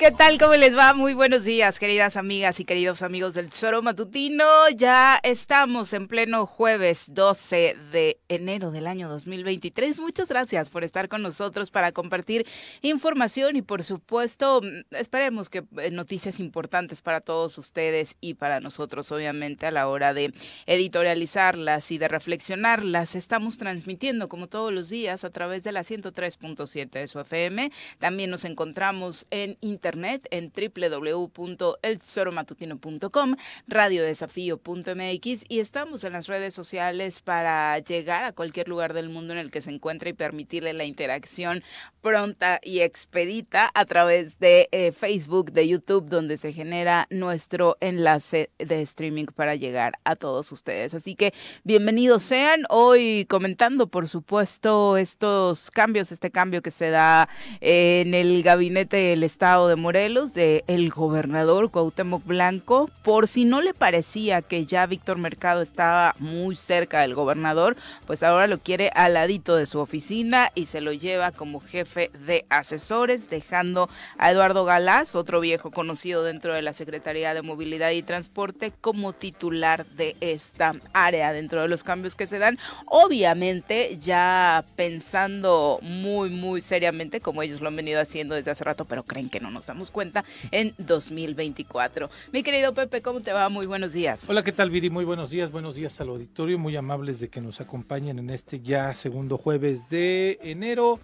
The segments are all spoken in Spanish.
¿Qué tal? ¿Cómo les va? Muy buenos días, queridas amigas y queridos amigos del Tesoro Matutino. Ya estamos en pleno jueves 12 de enero del año 2023. Muchas gracias por estar con nosotros para compartir información y, por supuesto, esperemos que eh, noticias importantes para todos ustedes y para nosotros, obviamente, a la hora de editorializarlas y de reflexionarlas. Estamos transmitiendo, como todos los días, a través de la 103.7 de su FM. También nos encontramos en internet internet en www.eltesoromatutino.com, radiodesafío.mx y estamos en las redes sociales para llegar a cualquier lugar del mundo en el que se encuentre y permitirle la interacción pronta y expedita a través de eh, Facebook, de YouTube, donde se genera nuestro enlace de streaming para llegar a todos ustedes. Así que bienvenidos sean hoy comentando, por supuesto, estos cambios, este cambio que se da en el gabinete del Estado de Morelos de el gobernador Cuauhtémoc Blanco. Por si no le parecía que ya Víctor Mercado estaba muy cerca del gobernador, pues ahora lo quiere al ladito de su oficina y se lo lleva como jefe de asesores, dejando a Eduardo Galás, otro viejo conocido dentro de la Secretaría de Movilidad y Transporte, como titular de esta área dentro de los cambios que se dan. Obviamente ya pensando muy, muy seriamente, como ellos lo han venido haciendo desde hace rato, pero creen que no nos damos cuenta en 2024. Mi querido Pepe, ¿cómo te va? Muy buenos días. Hola, ¿qué tal, Viri? Muy buenos días, buenos días al auditorio, muy amables de que nos acompañen en este ya segundo jueves de enero.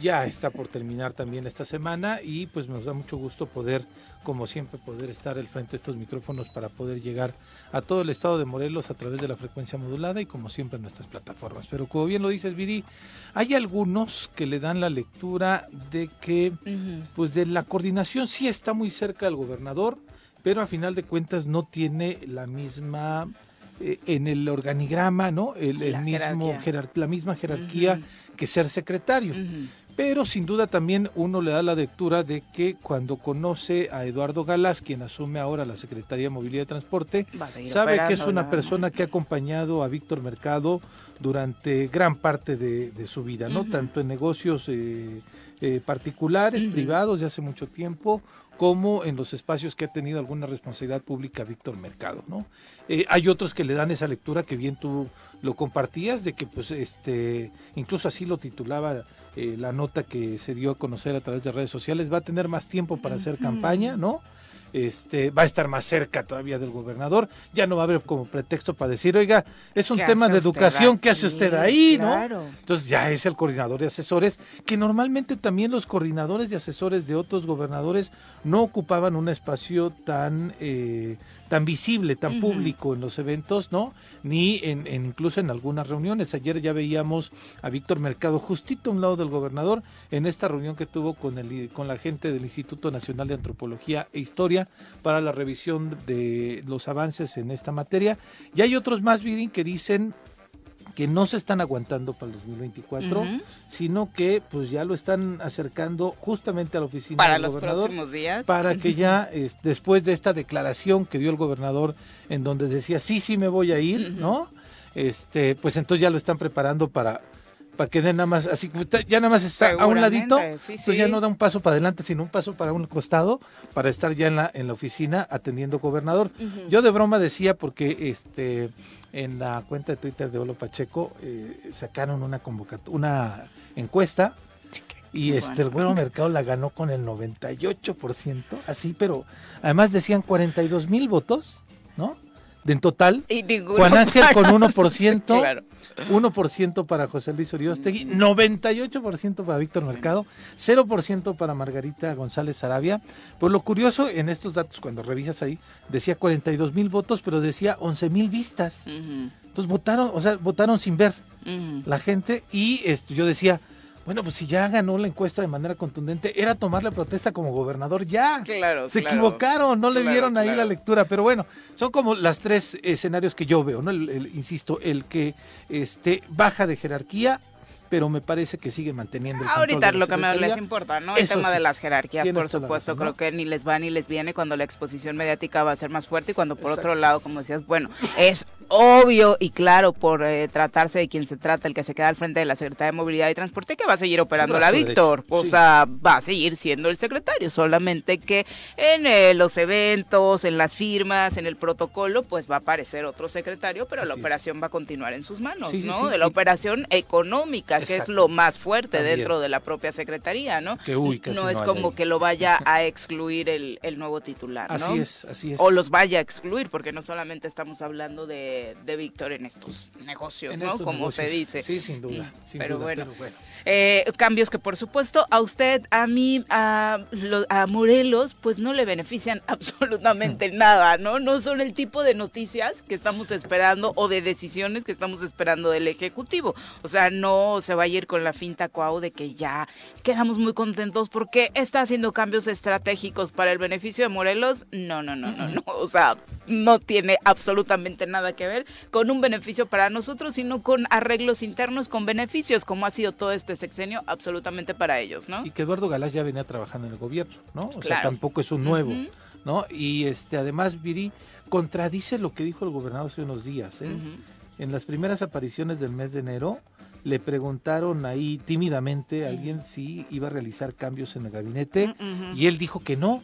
Ya está por terminar también esta semana y pues nos da mucho gusto poder, como siempre, poder estar al frente de estos micrófonos para poder llegar a todo el estado de Morelos a través de la frecuencia modulada y como siempre en nuestras plataformas. Pero como bien lo dices, Viri, hay algunos que le dan la lectura de que pues de la coordinación sí está muy cerca del gobernador, pero a final de cuentas no tiene la misma eh, en el organigrama, ¿no? El, el mismo la misma jerarquía que ser secretario. Pero sin duda también uno le da la lectura de que cuando conoce a Eduardo Galás, quien asume ahora la Secretaría de Movilidad y Transporte, sabe que es una persona que ha acompañado a Víctor Mercado durante gran parte de, su vida, ¿no? Tanto en negocios eh, eh, particulares, privados de hace mucho tiempo, como en los espacios que ha tenido alguna responsabilidad pública Víctor Mercado, ¿no? Eh, hay otros que le dan esa lectura que bien tú lo compartías, de que pues este, incluso así lo titulaba eh, la nota que se dio a conocer a través de redes sociales, va a tener más tiempo para hacer campaña, ¿no? Este, va a estar más cerca todavía del gobernador, ya no va a haber como pretexto para decir, oiga, es un tema de educación, ¿qué hace usted ahí? ¿no? Entonces ya es el coordinador de asesores, que normalmente también los coordinadores de asesores de otros gobernadores no ocupaban un espacio tan, eh, tan visible, tan público en los eventos, ¿no? Ni en, incluso en algunas reuniones. Ayer ya veíamos a Víctor Mercado justito a un lado del gobernador en esta reunión que tuvo con el con la gente del Instituto Nacional de Antropología e Historia para la revisión de los avances en esta materia. Y hay otros más, Vidin, que dicen que no se están aguantando para el 2024, sino que pues ya lo están acercando justamente a la oficina para del los gobernador próximos días. para que ya después de esta declaración que dio el gobernador en donde decía sí sí me voy a ir, ¿no? Este, pues entonces ya lo están preparando para para que den nada más, así ya nada más está a un ladito, pues ya no da un paso para adelante, sino un paso para un costado, para estar ya en la, en la oficina atendiendo gobernador. Yo de broma decía, porque este en la cuenta de Twitter de Olo Pacheco eh, sacaron una convocatoria, una encuesta y este el Güero Mercado la ganó con el 98%, así, pero además decían 42 mil votos, ¿no? De en total, Juan Ángel con 1%, 1% para José Luis Uriostegui, 98% para Víctor Mercado, 0% para Margarita González Arabia. Pues lo curioso en estos datos, cuando revisas ahí, decía 42 mil votos, pero decía 11 mil vistas. Entonces votaron, o sea, votaron sin ver la gente y esto, yo decía, bueno, pues si ya ganó la encuesta de manera contundente, era tomar la protesta como gobernador ya. Claro. Se equivocaron, no le vieron ahí la lectura, pero bueno, son como las tres escenarios que yo veo, ¿no? El, insisto, el que este baja de jerarquía pero me parece que sigue manteniendo el Ahorita lo que me les importa, ¿no? El tema de las jerarquías, por supuesto, creo que ni les va ni les viene cuando la exposición mediática va a ser más fuerte y cuando por otro lado, como decías, bueno, es obvio y claro por eh, tratarse de quien se trata, el que se queda al frente de la Secretaría de Movilidad y Transporte, que va a seguir operando la Víctor. O sea, va a seguir siendo el secretario, solamente que en eh, los eventos, en las firmas, en el protocolo, pues va a aparecer otro secretario, pero la operación va a continuar en sus manos, ¿no? De la operación económica, que es lo más fuerte dentro de la propia Secretaría, ¿no? Que, no es como que lo vaya a excluir el, el nuevo titular, ¿no? Así es, así es. O los vaya a excluir, porque no solamente estamos hablando de de, Víctor en estos negocios, ¿no? Como se dice. Sí, sin duda. pero, bueno, eh, cambios que por supuesto a usted, a mí, a, a Morelos, pues no le benefician absolutamente nada, ¿no? No son el tipo de noticias que estamos esperando o de decisiones que estamos esperando del Ejecutivo. O sea, no se va a ir con la finta coau de que ya quedamos muy contentos porque está haciendo cambios estratégicos para el beneficio de Morelos. No, no, no, no, no. O sea, no tiene absolutamente nada que ver con un beneficio para nosotros, sino con arreglos internos, con beneficios, como ha sido todo este sexenio, absolutamente para ellos, ¿no? Y que Eduardo Galás ya venía trabajando en el gobierno, ¿no? O sea, tampoco es un nuevo, ¿no? Y este además, Viri, contradice lo que dijo el gobernador hace unos días, ¿eh? En las primeras apariciones del mes de enero, le preguntaron ahí tímidamente a alguien si iba a realizar cambios en el gabinete y él dijo que no,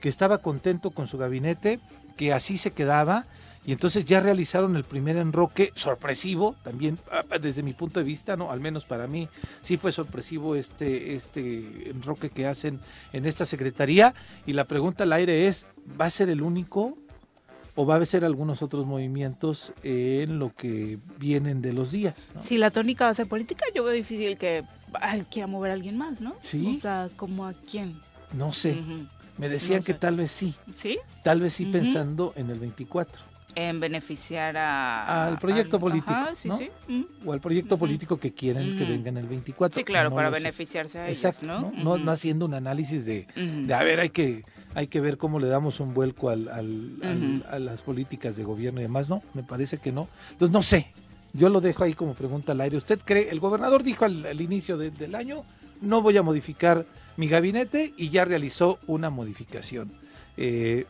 que estaba contento con su gabinete, que así se quedaba y entonces ya realizaron el primer enroque sorpresivo, también ah, desde mi punto de vista, no, al menos para mí sí fue sorpresivo este este enroque que hacen en esta secretaría y la pregunta al aire es, ¿va a ser el único o va a ser algunos otros movimientos en lo que vienen de los días. Si la tónica va a ser política, yo veo difícil que quiera mover a alguien más, ¿no? Sí. O sea, ¿como a quién? No sé. Me decían que tal vez sí. ¿Sí? Tal vez sí pensando en el 24 en beneficiar a, al proyecto político, ¿no? O al proyecto político que quieren que venga en el 24. Sí, claro, para beneficiarse a Exacto, ¿no? ¿no? haciendo un análisis de, de, a ver, hay que hay que ver cómo le damos un vuelco al, al, a las políticas de gobierno y demás, ¿no? Me parece que no. Entonces, no sé, yo lo dejo ahí como pregunta al aire. ¿Usted cree, el gobernador dijo al, inicio del año, no voy a modificar mi gabinete y ya realizó una modificación? Eh,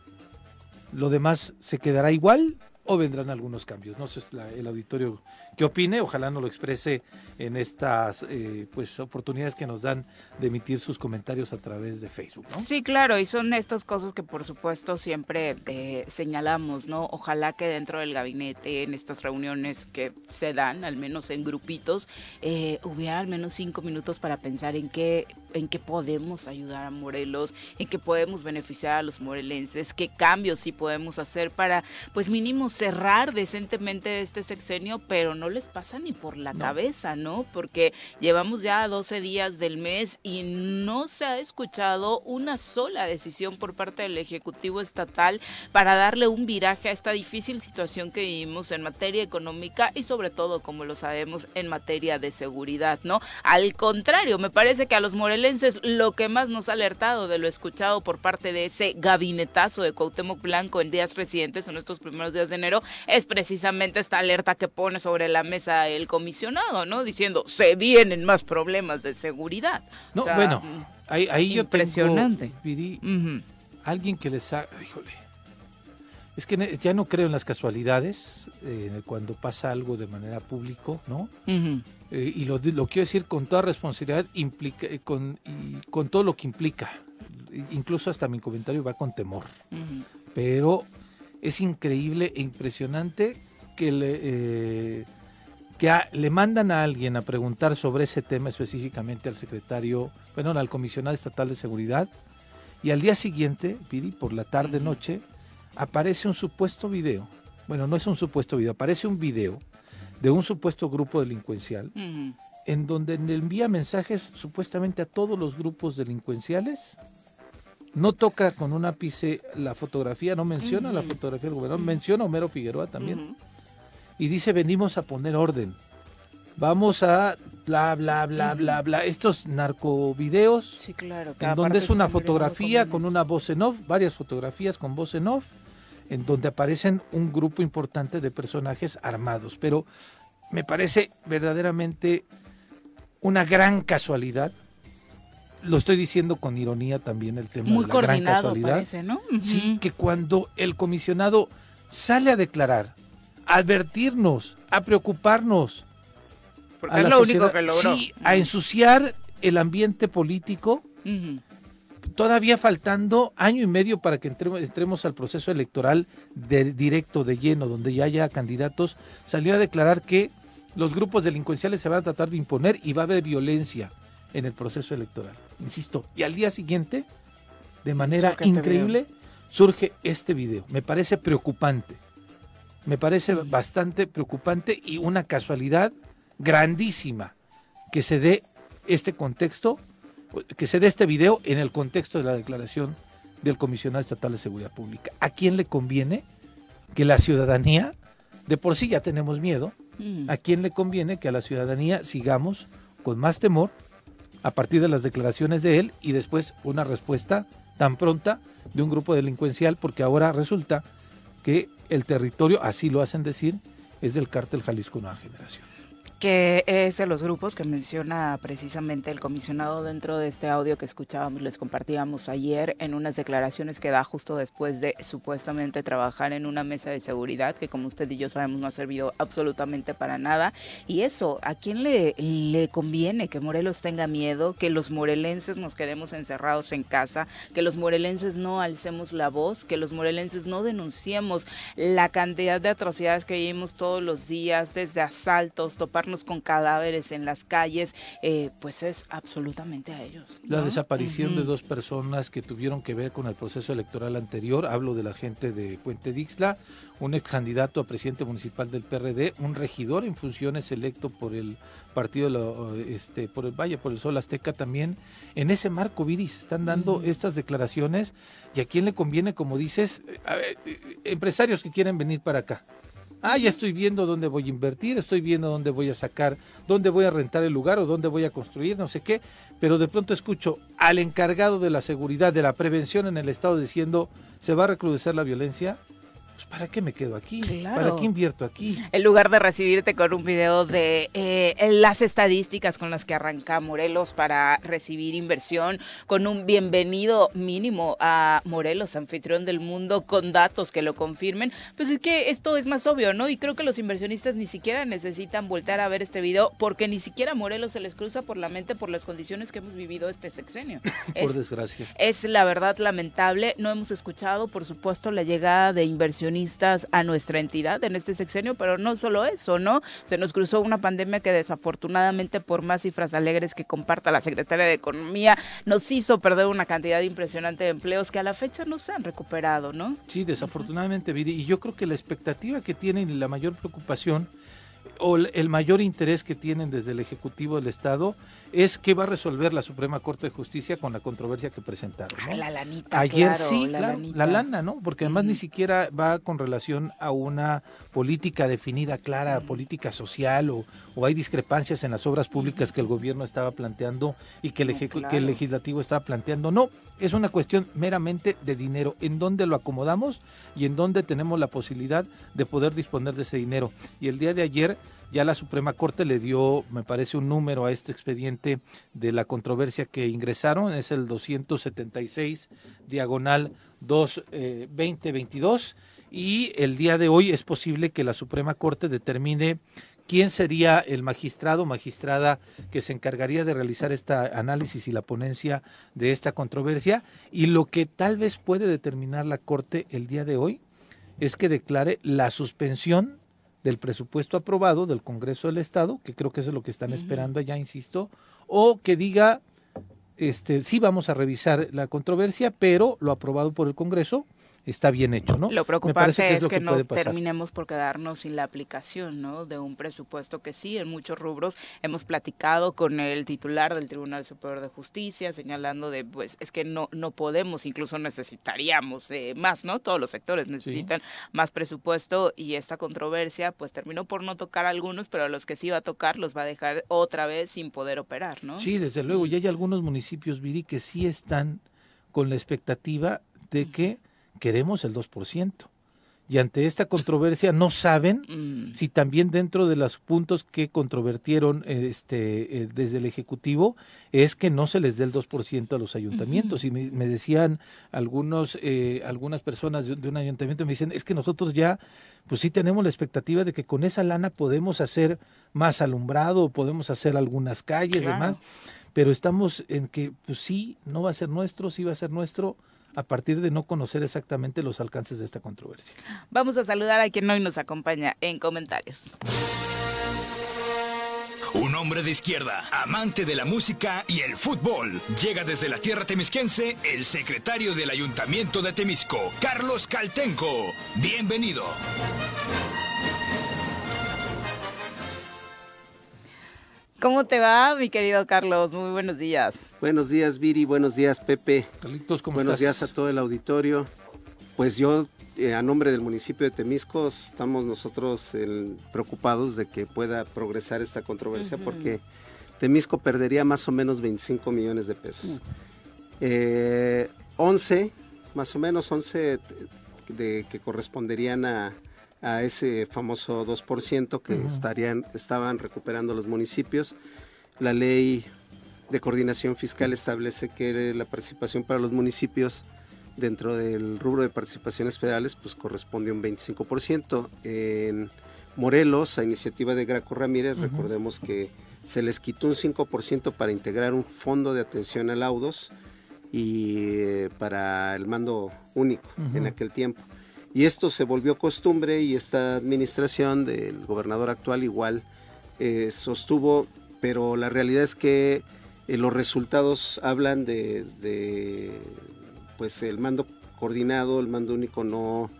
¿Lo demás se quedará igual o vendrán algunos cambios? No sé el auditorio qué opine, ojalá nos lo exprese en estas eh, pues oportunidades que nos dan de emitir sus comentarios a través de Facebook, ¿no? Sí, claro, y son estas cosas que por supuesto siempre eh, señalamos, ¿no? Ojalá que dentro del gabinete, en estas reuniones que se dan, al menos en grupitos, eh, hubiera al menos cinco minutos para pensar en qué, en qué podemos ayudar a Morelos, en qué podemos beneficiar a los morelenses, qué cambios sí podemos hacer para, pues mínimo, cerrar decentemente este sexenio, pero no les pasa ni por la cabeza, ¿no? Porque llevamos ya 12 días del mes y no se ha escuchado una sola decisión por parte del Ejecutivo Estatal para darle un viraje a esta difícil situación que vivimos en materia económica y sobre todo, como lo sabemos, en materia de seguridad, ¿no? Al contrario, me parece que a los morelenses lo que más nos ha alertado de lo escuchado por parte de ese gabinetazo de Cuauhtémoc Blanco en días recientes, en estos primeros días de enero, es precisamente esta alerta que pone sobre la mesa el comisionado, ¿no? Diciendo, se vienen más problemas de seguridad. No, bueno, mm, ahí, yo tengo, alguien que les ha, híjole, es que ya no creo en las casualidades eh, cuando pasa algo de manera público, ¿no? Eh, y lo, lo, quiero decir con toda responsabilidad implica, eh, con, y con todo lo que implica. Incluso hasta mi comentario va con temor. Pero es increíble e impresionante que le, que le mandan a alguien a preguntar sobre ese tema específicamente al secretario, bueno, al comisionado estatal de seguridad, y al día siguiente, Piri, por la tarde, noche, aparece un supuesto video. Bueno, no es un supuesto video, aparece un video de un supuesto grupo delincuencial en donde le envía mensajes supuestamente a todos los grupos delincuenciales. No toca con un ápice la fotografía, no menciona la fotografía del gobernador, menciona a Homero Figueroa también. Y dice, venimos a poner orden. Vamos a bla, bla, bla, bla, bla. Estos narcovideos, sí, claro, en donde es una fotografía con una voz en off, varias fotografías con voz en off, en donde aparecen un grupo importante de personajes armados. Pero me parece verdaderamente una gran casualidad. Lo estoy diciendo con ironía también el tema de la gran casualidad. ¿no? Sí, que cuando el comisionado sale a declarar, a advertirnos, a preocuparnos, Porque es lo único que logró. Sí, a ensuciar el ambiente político todavía faltando año y medio para que entremos, al proceso electoral de, directo, de lleno, donde ya haya candidatos, salió a declarar que los grupos delincuenciales se van a tratar de imponer y va a haber violencia en el proceso electoral. Insisto, y al día siguiente, de manera este increíble, surge este video. Me parece preocupante. Me parece bastante preocupante y una casualidad grandísima que se dé este contexto que se dé este video en el contexto de la declaración del comisionado estatal de seguridad pública. ¿A quién le conviene que la ciudadanía, de por sí ya tenemos miedo, a quién le conviene que a la ciudadanía sigamos con más temor a partir de las declaraciones de él y después una respuesta tan pronta de un grupo delincuencial porque ahora resulta que el territorio, así lo hacen decir, es del cártel Jalisco Nueva Generación que es de los grupos que menciona precisamente el comisionado dentro de este audio que escuchábamos, les compartíamos ayer en unas declaraciones que da justo después de supuestamente trabajar en una mesa de seguridad que como usted y yo sabemos no ha servido absolutamente para nada. Y eso, ¿a quién le, le conviene que Morelos tenga miedo, que los morelenses nos quedemos encerrados en casa, que los morelenses no alcemos la voz, que los morelenses no denunciemos la cantidad de atrocidades que vivimos todos los días, desde asaltos, toparnos con cadáveres en las calles, eh, pues es absolutamente a ellos. La desaparición de dos personas que tuvieron que ver con el proceso electoral anterior, hablo de la gente de Puente Dixla, un ex candidato a presidente municipal del PRD, un regidor en funciones electo por el partido, este, por el Valle, por el Sol Azteca también. En ese marco, Viri, se están dando estas declaraciones y a quién le conviene, como dices, eh, empresarios que quieren venir para acá Ah, ya estoy viendo dónde voy a invertir, estoy viendo dónde voy a sacar, dónde voy a rentar el lugar o dónde voy a construir, no sé qué, pero de pronto escucho al encargado de la seguridad, de la prevención en el Estado diciendo, se va a recrudecer la violencia pues, ¿para qué me quedo aquí? ¿Para qué invierto aquí? En lugar de recibirte con un video de eh, las estadísticas con las que arranca Morelos para recibir inversión, con un bienvenido mínimo a Morelos, anfitrión del mundo, con datos que lo confirmen, pues es que esto es más obvio, ¿no? Y creo que los inversionistas ni siquiera necesitan voltar a ver este video porque ni siquiera Morelos se les cruza por la mente por las condiciones que hemos vivido este sexenio. por desgracia. Es la verdad lamentable. No hemos escuchado, por supuesto, la llegada de inversión a nuestra entidad en este sexenio, pero no solo eso, ¿no? Se nos cruzó una pandemia que desafortunadamente, por más cifras alegres que comparta la secretaria de Economía, nos hizo perder una cantidad impresionante de empleos que a la fecha no se han recuperado, ¿no? Sí, desafortunadamente, Viri, y yo creo que la expectativa que tienen y la mayor preocupación o el mayor interés que tienen desde el Ejecutivo del Estado es qué va a resolver la Suprema Corte de Justicia con la controversia que presentaron. la lanita. Ayer sí, la, claro, la lana, ¿no? Porque además ni siquiera va con relación a una política definida, clara, política social o, hay discrepancias en las obras públicas que el gobierno estaba planteando y que el, que el legislativo estaba planteando. No, es una cuestión meramente de dinero, en dónde lo acomodamos y en dónde tenemos la posibilidad de poder disponer de ese dinero. Y el día de ayer ya la Suprema Corte le dio, me parece, un número a este expediente de la controversia que ingresaron, es el 276 diagonal 2 2022 eh, y el día de hoy es posible que la Suprema Corte determine quién sería el magistrado o magistrada que se encargaría de realizar este análisis y la ponencia de esta controversia. Y lo que tal vez puede determinar la Corte el día de hoy es que declare la suspensión del presupuesto aprobado del Congreso del Estado, que creo que eso es lo que están esperando allá, insisto, o que diga, este, sí vamos a revisar la controversia, pero lo aprobado por el Congreso está bien hecho, ¿no? Lo preocupante es, que, no terminemos por quedarnos sin la aplicación, ¿no? De un presupuesto que sí, en muchos rubros hemos platicado con el titular del Tribunal Superior de Justicia, señalando de, pues, es que no, no podemos, incluso necesitaríamos eh, más, ¿no? Todos los sectores necesitan más presupuesto y esta controversia, pues, terminó por no tocar a algunos, pero a los que sí va a tocar los va a dejar otra vez sin poder operar, ¿no? Sí, desde luego, y hay algunos municipios, Viri, que sí están con la expectativa de que queremos el 2%. Y ante esta controversia no saben mm. si también dentro de los puntos que controvertieron este, eh, desde el Ejecutivo es que no se les dé el 2% a los ayuntamientos. Y me, decían algunos, eh, algunas personas de, un ayuntamiento, me dicen, es que nosotros ya, pues sí tenemos la expectativa de que con esa lana podemos hacer más alumbrado, podemos hacer algunas calles, y demás, pero estamos en que, pues sí, no va a ser nuestro, sí va a ser nuestro a partir de no conocer exactamente los alcances de esta controversia. Vamos a saludar a quien hoy nos acompaña en comentarios. Un hombre de izquierda, amante de la música y el fútbol. Llega desde la tierra temisquense el secretario del Ayuntamiento de Temisco, Carlos Caltenco. Bienvenido. ¿Cómo te va, mi querido Carlos? Muy buenos días. Buenos días, Viri. Buenos días, Pepe. Carlitos, ¿cómo buenos días a todo el auditorio. Pues yo, eh, a nombre del municipio de Temisco, estamos nosotros preocupados de que pueda progresar esta controversia porque Temisco perdería más o menos 25 millones de pesos. 11, eh, más o menos 11 de, que corresponderían a a ese famoso 2% que estarían, estaban recuperando los municipios. La ley de coordinación fiscal establece que la participación para los municipios dentro del rubro de participaciones federales pues corresponde a un 25%. En Morelos, a iniciativa de Graco Ramírez, recordemos que se les quitó un 5% para integrar un fondo de atención a laudos y eh, para el mando único en aquel tiempo. Y esto se volvió costumbre y esta administración del gobernador actual igual eh, sostuvo, pero la realidad es que eh, los resultados hablan de, pues el mando coordinado, el mando único no,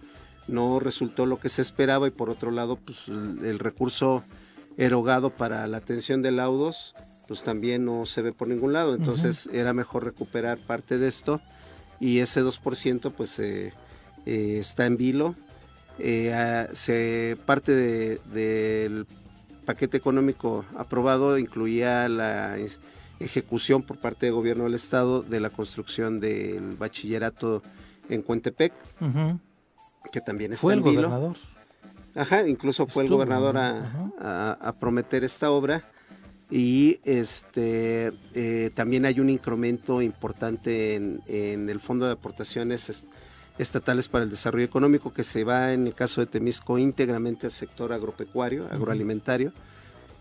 no resultó lo que se esperaba y por otro lado pues el, recurso erogado para la atención de laudos pues también no se ve por ningún lado, entonces era mejor recuperar parte de esto y ese 2% pues eh, está en vilo. Eh, se, parte del paquete económico aprobado incluía la ejecución por parte del gobierno del estado de la construcción del bachillerato en Cuentepec, que también está fue el gobernador. Ajá, incluso fue el gobernador a, prometer esta obra. Y este eh, también hay un incremento importante en, en el fondo de aportaciones estatales para el desarrollo económico que se va en el caso de Temisco íntegramente al sector agropecuario, agroalimentario.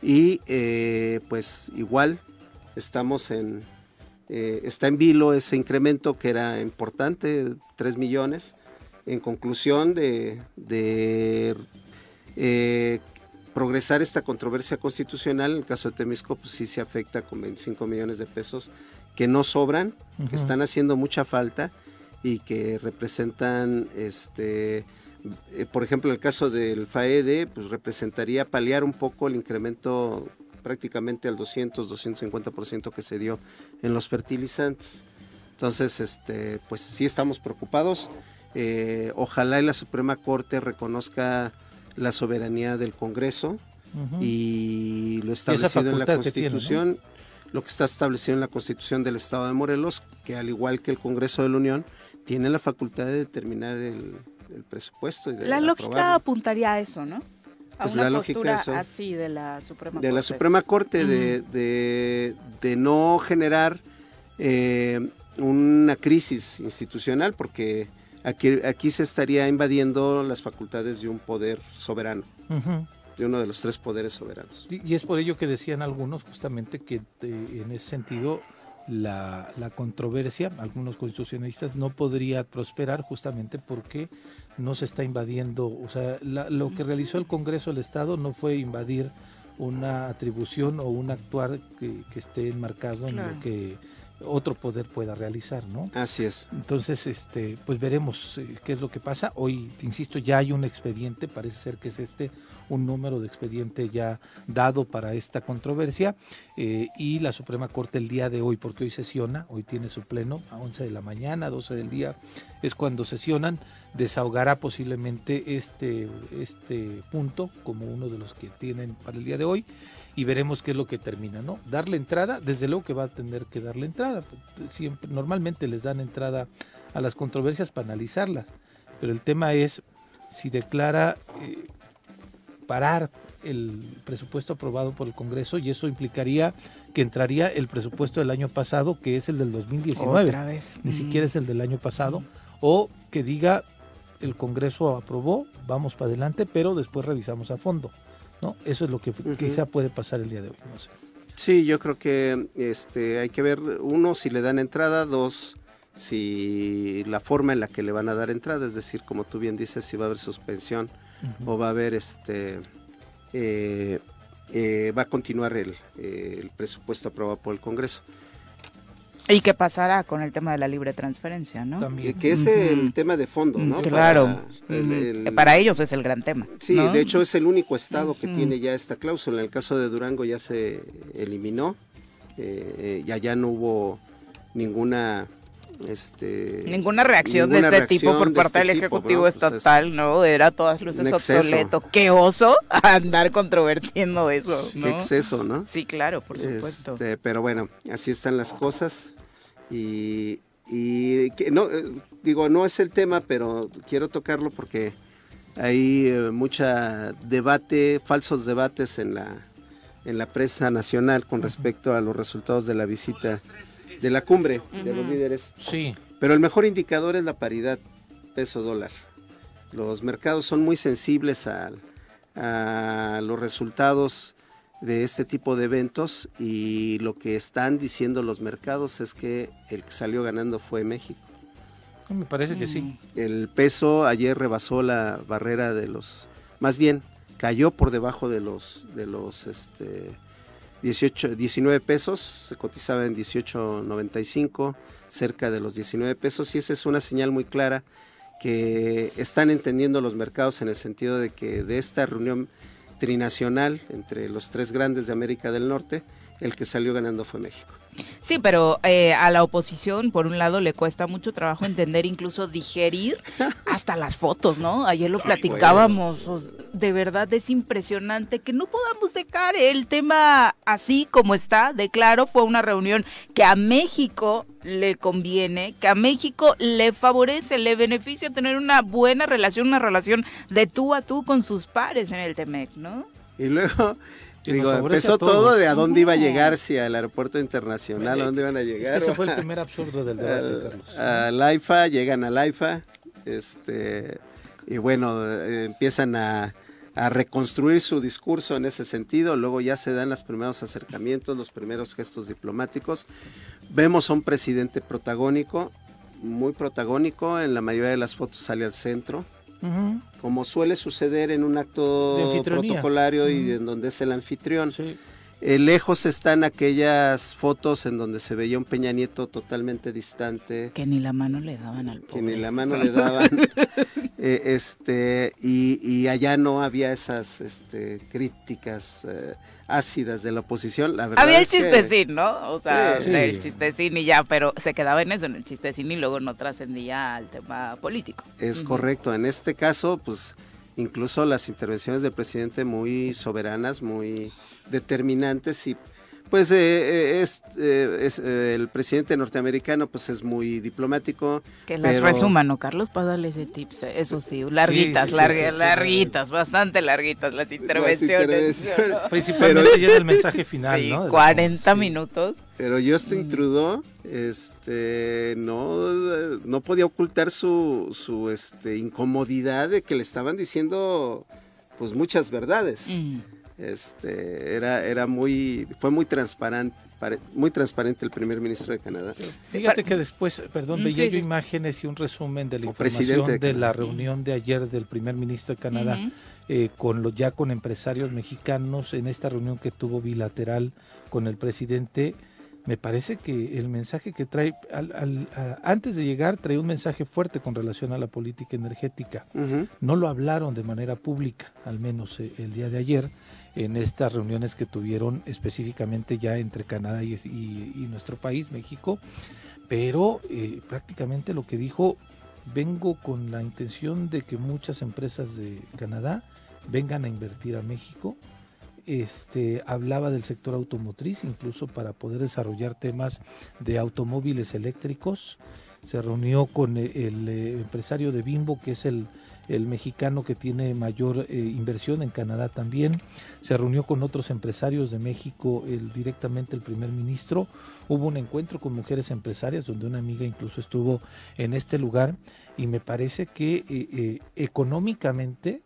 Y eh, pues igual estamos en eh, está en vilo ese incremento que era importante 3 millones. En conclusión de, de eh, progresar esta controversia constitucional, en el caso de Temisco, pues sí se afecta con 25 millones de pesos que no sobran, que están haciendo mucha falta y que representan, este, eh, por ejemplo, en el caso del FAED, pues representaría paliar un poco el incremento prácticamente al 200, 250% que se dio en los fertilizantes. Entonces, este, pues sí estamos preocupados. Eh, ojalá y la Suprema Corte reconozca la soberanía del Congreso y lo establecido en la Constitución, lo que está establecido en la Constitución del Estado de Morelos, que al igual que el Congreso de la Unión, tiene la facultad de determinar el, presupuesto. Y de la lógica apuntaría a eso, ¿no? A pues una la postura lógica así de la Suprema de Corte. la Suprema Corte de, de, de no generar eh, una crisis institucional, porque aquí, aquí se estaría invadiendo las facultades de un poder soberano, de uno de los tres poderes soberanos. Y y es por ello que decían algunos justamente que eh, en ese sentido la, la controversia, algunos constitucionalistas, no podría prosperar justamente porque no se está invadiendo, o sea, la- lo que realizó el Congreso del Estado no fue invadir una atribución o un actuar que, que esté enmarcado en lo que otro poder pueda realizar, ¿no? Así es. Entonces, este, pues veremos eh, qué es lo que pasa. Hoy, te insisto, ya hay un expediente, parece ser que es este un número de expediente ya dado para esta controversia eh, y la Suprema Corte el día de hoy, porque hoy sesiona, hoy tiene su pleno a 11 de la mañana, 12 del día, es cuando sesionan, desahogará posiblemente este, este punto como uno de los que tienen para el día de hoy y veremos qué es lo que termina, ¿no? Darle entrada, desde luego que va a tener que darle entrada. Siempre, normalmente les dan entrada a las controversias para analizarlas, pero el tema es si declara eh, parar el presupuesto aprobado por el Congreso y eso implicaría que entraría el presupuesto del año pasado, que es el del 2019 Otra vez. ni Mm. siquiera es el del año pasado, o que diga el Congreso aprobó, vamos para adelante, pero después revisamos a fondo. ¿No? Eso es lo que quizá puede pasar el día de hoy. No sé. Sí, yo creo que este, hay que ver, uno, si le dan entrada, dos, si la forma en la que le van a dar entrada, es decir, como tú bien dices, si va a haber suspensión o va a haber este eh, eh, va a continuar el, eh, el presupuesto aprobado por el Congreso. ¿Y qué pasará con el tema de la libre transferencia, no? También. Que es el tema de fondo, ¿no? Claro. Para, el- Ujú. el- Para ellos es el gran tema. Sí, ¿no? de hecho es el único estado que tiene ya esta cláusula. En el caso de Durango ya se eliminó, eh, eh, ya ya no hubo ninguna este Ninguna reacción ninguna de este tipo por de parte este del tipo, Ejecutivo. Pues es Estatal, ¿no? Era a todas luces obsoleto. ¡Qué oso andar controvertiendo eso! Qué exceso, ¿no? Sí, claro, por supuesto. Este, pero bueno, así están las cosas y, y que no eh, digo no es el tema, pero quiero tocarlo porque hay eh, mucha debate, falsos debates en la en la prensa nacional con respecto a los resultados de la visita de la cumbre de los líderes. Sí, Pero el mejor indicador es la paridad peso-dólar. Los mercados son muy sensibles a, a los resultados de este tipo de eventos y lo que están diciendo los mercados es que el que salió ganando fue México. me parece que sí. El peso ayer rebasó la barrera de los, más bien cayó por debajo de los, de los este, 18, 19 pesos, se cotizaba en 18.95, cerca de los 19 pesos y esa es una señal muy clara que están entendiendo los mercados en el sentido de que de esta reunión trinacional entre los tres grandes de América del Norte, el que salió ganando fue México. Sí, pero eh, a la oposición, por un lado, le cuesta mucho trabajo entender, incluso digerir hasta las fotos, ¿no? Ayer lo platicábamos. De verdad es impresionante que no podamos dejar el tema así como está. De claro, fue una reunión que a México le conviene, que a México le favorece, le beneficia tener una buena relación, una relación de tú a tú con sus pares en el TEMEC, ¿no? Y luego, digo, empezó todo de a dónde iba a llegar, si al aeropuerto internacional, a dónde iban a Es que llegar. ese fue el primer absurdo del debate, al, Carlos. al AIFA, llegan al AIFA, este, y bueno, eh, empiezan a, a reconstruir su discurso en ese sentido, luego ya se dan los primeros acercamientos, los primeros gestos diplomáticos, vemos a un presidente protagónico, muy protagónico, en la mayoría de las fotos sale al centro, como suele suceder en un acto protocolario y en donde es el anfitrión. Eh, lejos están aquellas fotos en donde se veía un Peña Nieto totalmente distante. Que ni la mano le daban al pobre. Que ni la mano le daban. Eh, este, y, allá no había esas este, críticas eh, ácidas de la oposición. La verdad había el chistecín, ¿no? O sea, el chistecín y ya, pero se quedaba en eso, en el chistecín y luego no trascendía al tema político. Es correcto. En este caso, pues incluso las intervenciones del presidente muy soberanas, muy determinantes y pues eh, eh, es, eh, el presidente norteamericano pues es muy diplomático. Que las resuma, ¿no, Carlos? Para darle ese tips, eso sí, larguitas, larguitas, bastante larguitas las intervenciones. Principalmente ya el mensaje final, ¿no? 40 minutos. Pero Justin mm. Trudeau este, no, no podía ocultar su, su este, incomodidad de que le estaban diciendo pues muchas verdades. Mm. Este, era, era muy, fue muy transparente, muy transparente el primer ministro de Canadá. Fíjate que después, perdón, mm, veía yo imágenes y un resumen de la información de, la reunión de ayer del primer ministro de Canadá eh, con los ya con empresarios mexicanos en esta reunión que tuvo bilateral con el presidente. Me parece que el mensaje que trae, al, antes de llegar, trae un mensaje fuerte con relación a la política energética. No lo hablaron de manera pública, al menos eh, el día de ayer, en estas reuniones que tuvieron específicamente ya entre Canadá y, nuestro país, México, pero eh, prácticamente lo que dijo, vengo con la intención de que muchas empresas de Canadá vengan a invertir a México este, hablaba del sector automotriz, incluso para poder desarrollar temas de automóviles eléctricos. Se reunió con el, eh, empresario de Bimbo, que es el, mexicano que tiene mayor eh, inversión en Canadá también. Se reunió con otros empresarios de México, el, directamente el primer ministro. Hubo un encuentro con mujeres empresarias, donde una amiga incluso estuvo en este lugar. Y me parece que eh, económicamente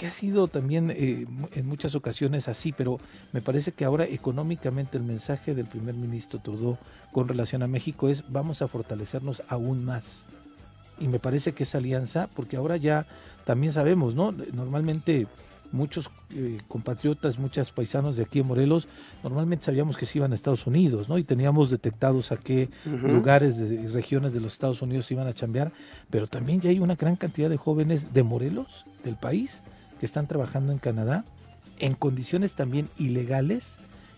que ha sido también eh, en muchas ocasiones así, pero me parece que ahora económicamente el mensaje del primer ministro Trudeau con relación a México es vamos a fortalecernos aún más. Y me parece que esa alianza, porque ahora ya también sabemos, ¿no? Normalmente muchos eh, compatriotas, muchos paisanos de aquí en Morelos, normalmente sabíamos que se iban a Estados Unidos, ¿no? Y teníamos detectados a qué lugares de regiones de los Estados Unidos se iban a chambear, pero también ya hay una gran cantidad de jóvenes de Morelos, del país, que están trabajando en Canadá en condiciones también ilegales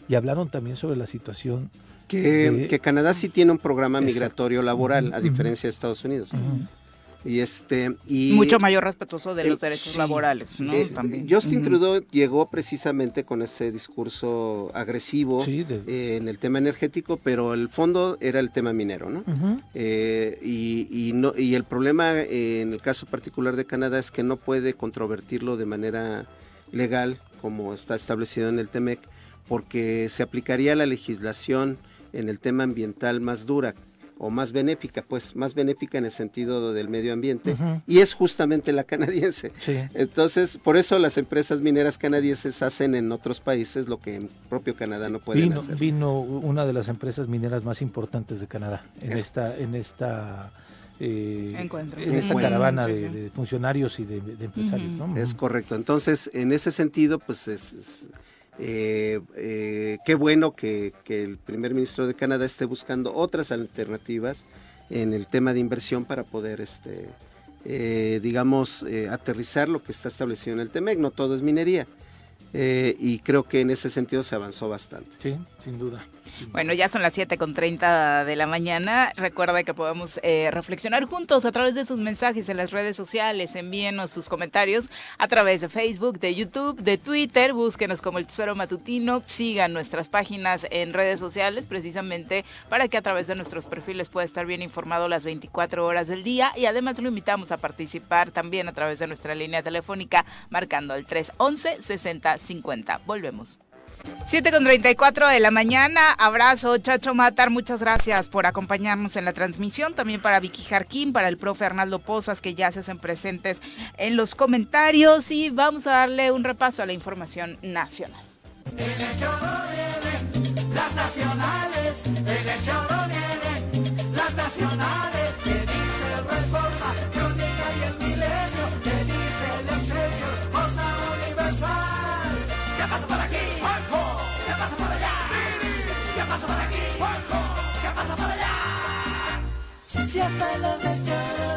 y hablaron también sobre la situación que, que Canadá sí tiene un programa migratorio laboral a diferencia de Estados Unidos. Y este y mucho mayor respetuoso de los derechos laborales, ¿no? Justin Trudeau llegó precisamente con ese discurso agresivo eh, en el tema energético, pero el fondo era el tema minero, ¿no? Eh, y, y, no y el problema eh, en el caso particular de Canadá es que no puede controvertirlo de manera legal como está establecido en el TEMEC, porque se aplicaría la legislación en el tema ambiental más dura o más benéfica, pues más benéfica en el sentido del medio ambiente, y es justamente la canadiense. Entonces, por eso las empresas mineras canadienses hacen en otros países lo que en propio Canadá no pueden vino, hacer. Vino una de las empresas mineras más importantes de Canadá en esta en esta eh, en esta caravana de, funcionarios y de, empresarios. Es correcto. Entonces, en ese sentido, pues es eh, eh, qué bueno que, el primer ministro de Canadá esté buscando otras alternativas en el tema de inversión para poder, este, eh, digamos, aterrizar lo que está establecido en el TEMEC. No todo es minería. y creo que en ese sentido se avanzó bastante. Sí, sin duda. Bueno, ya son las 7 con 30 de la mañana. Recuerda que podemos eh, reflexionar juntos a través de sus mensajes en las redes sociales. Envíenos sus comentarios a través de Facebook, de YouTube, de Twitter. Búsquenos como el Tesoro Matutino. Sigan nuestras páginas en redes sociales precisamente para que a través de nuestros perfiles pueda estar bien informado las 24 horas del día. Y además lo invitamos a participar también a través de nuestra línea telefónica marcando el 311 6050. Volvemos. 7 con 34 de la mañana. Abrazo, Chacho Matar. Muchas gracias por acompañarnos en la transmisión. También para Vicky Jarquín, para el profe Arnaldo Pozas, que ya se hacen presentes en los comentarios. Y vamos a darle un repaso a la información nacional. En el las nacionales. En el las nacionales. si hasta los echaron.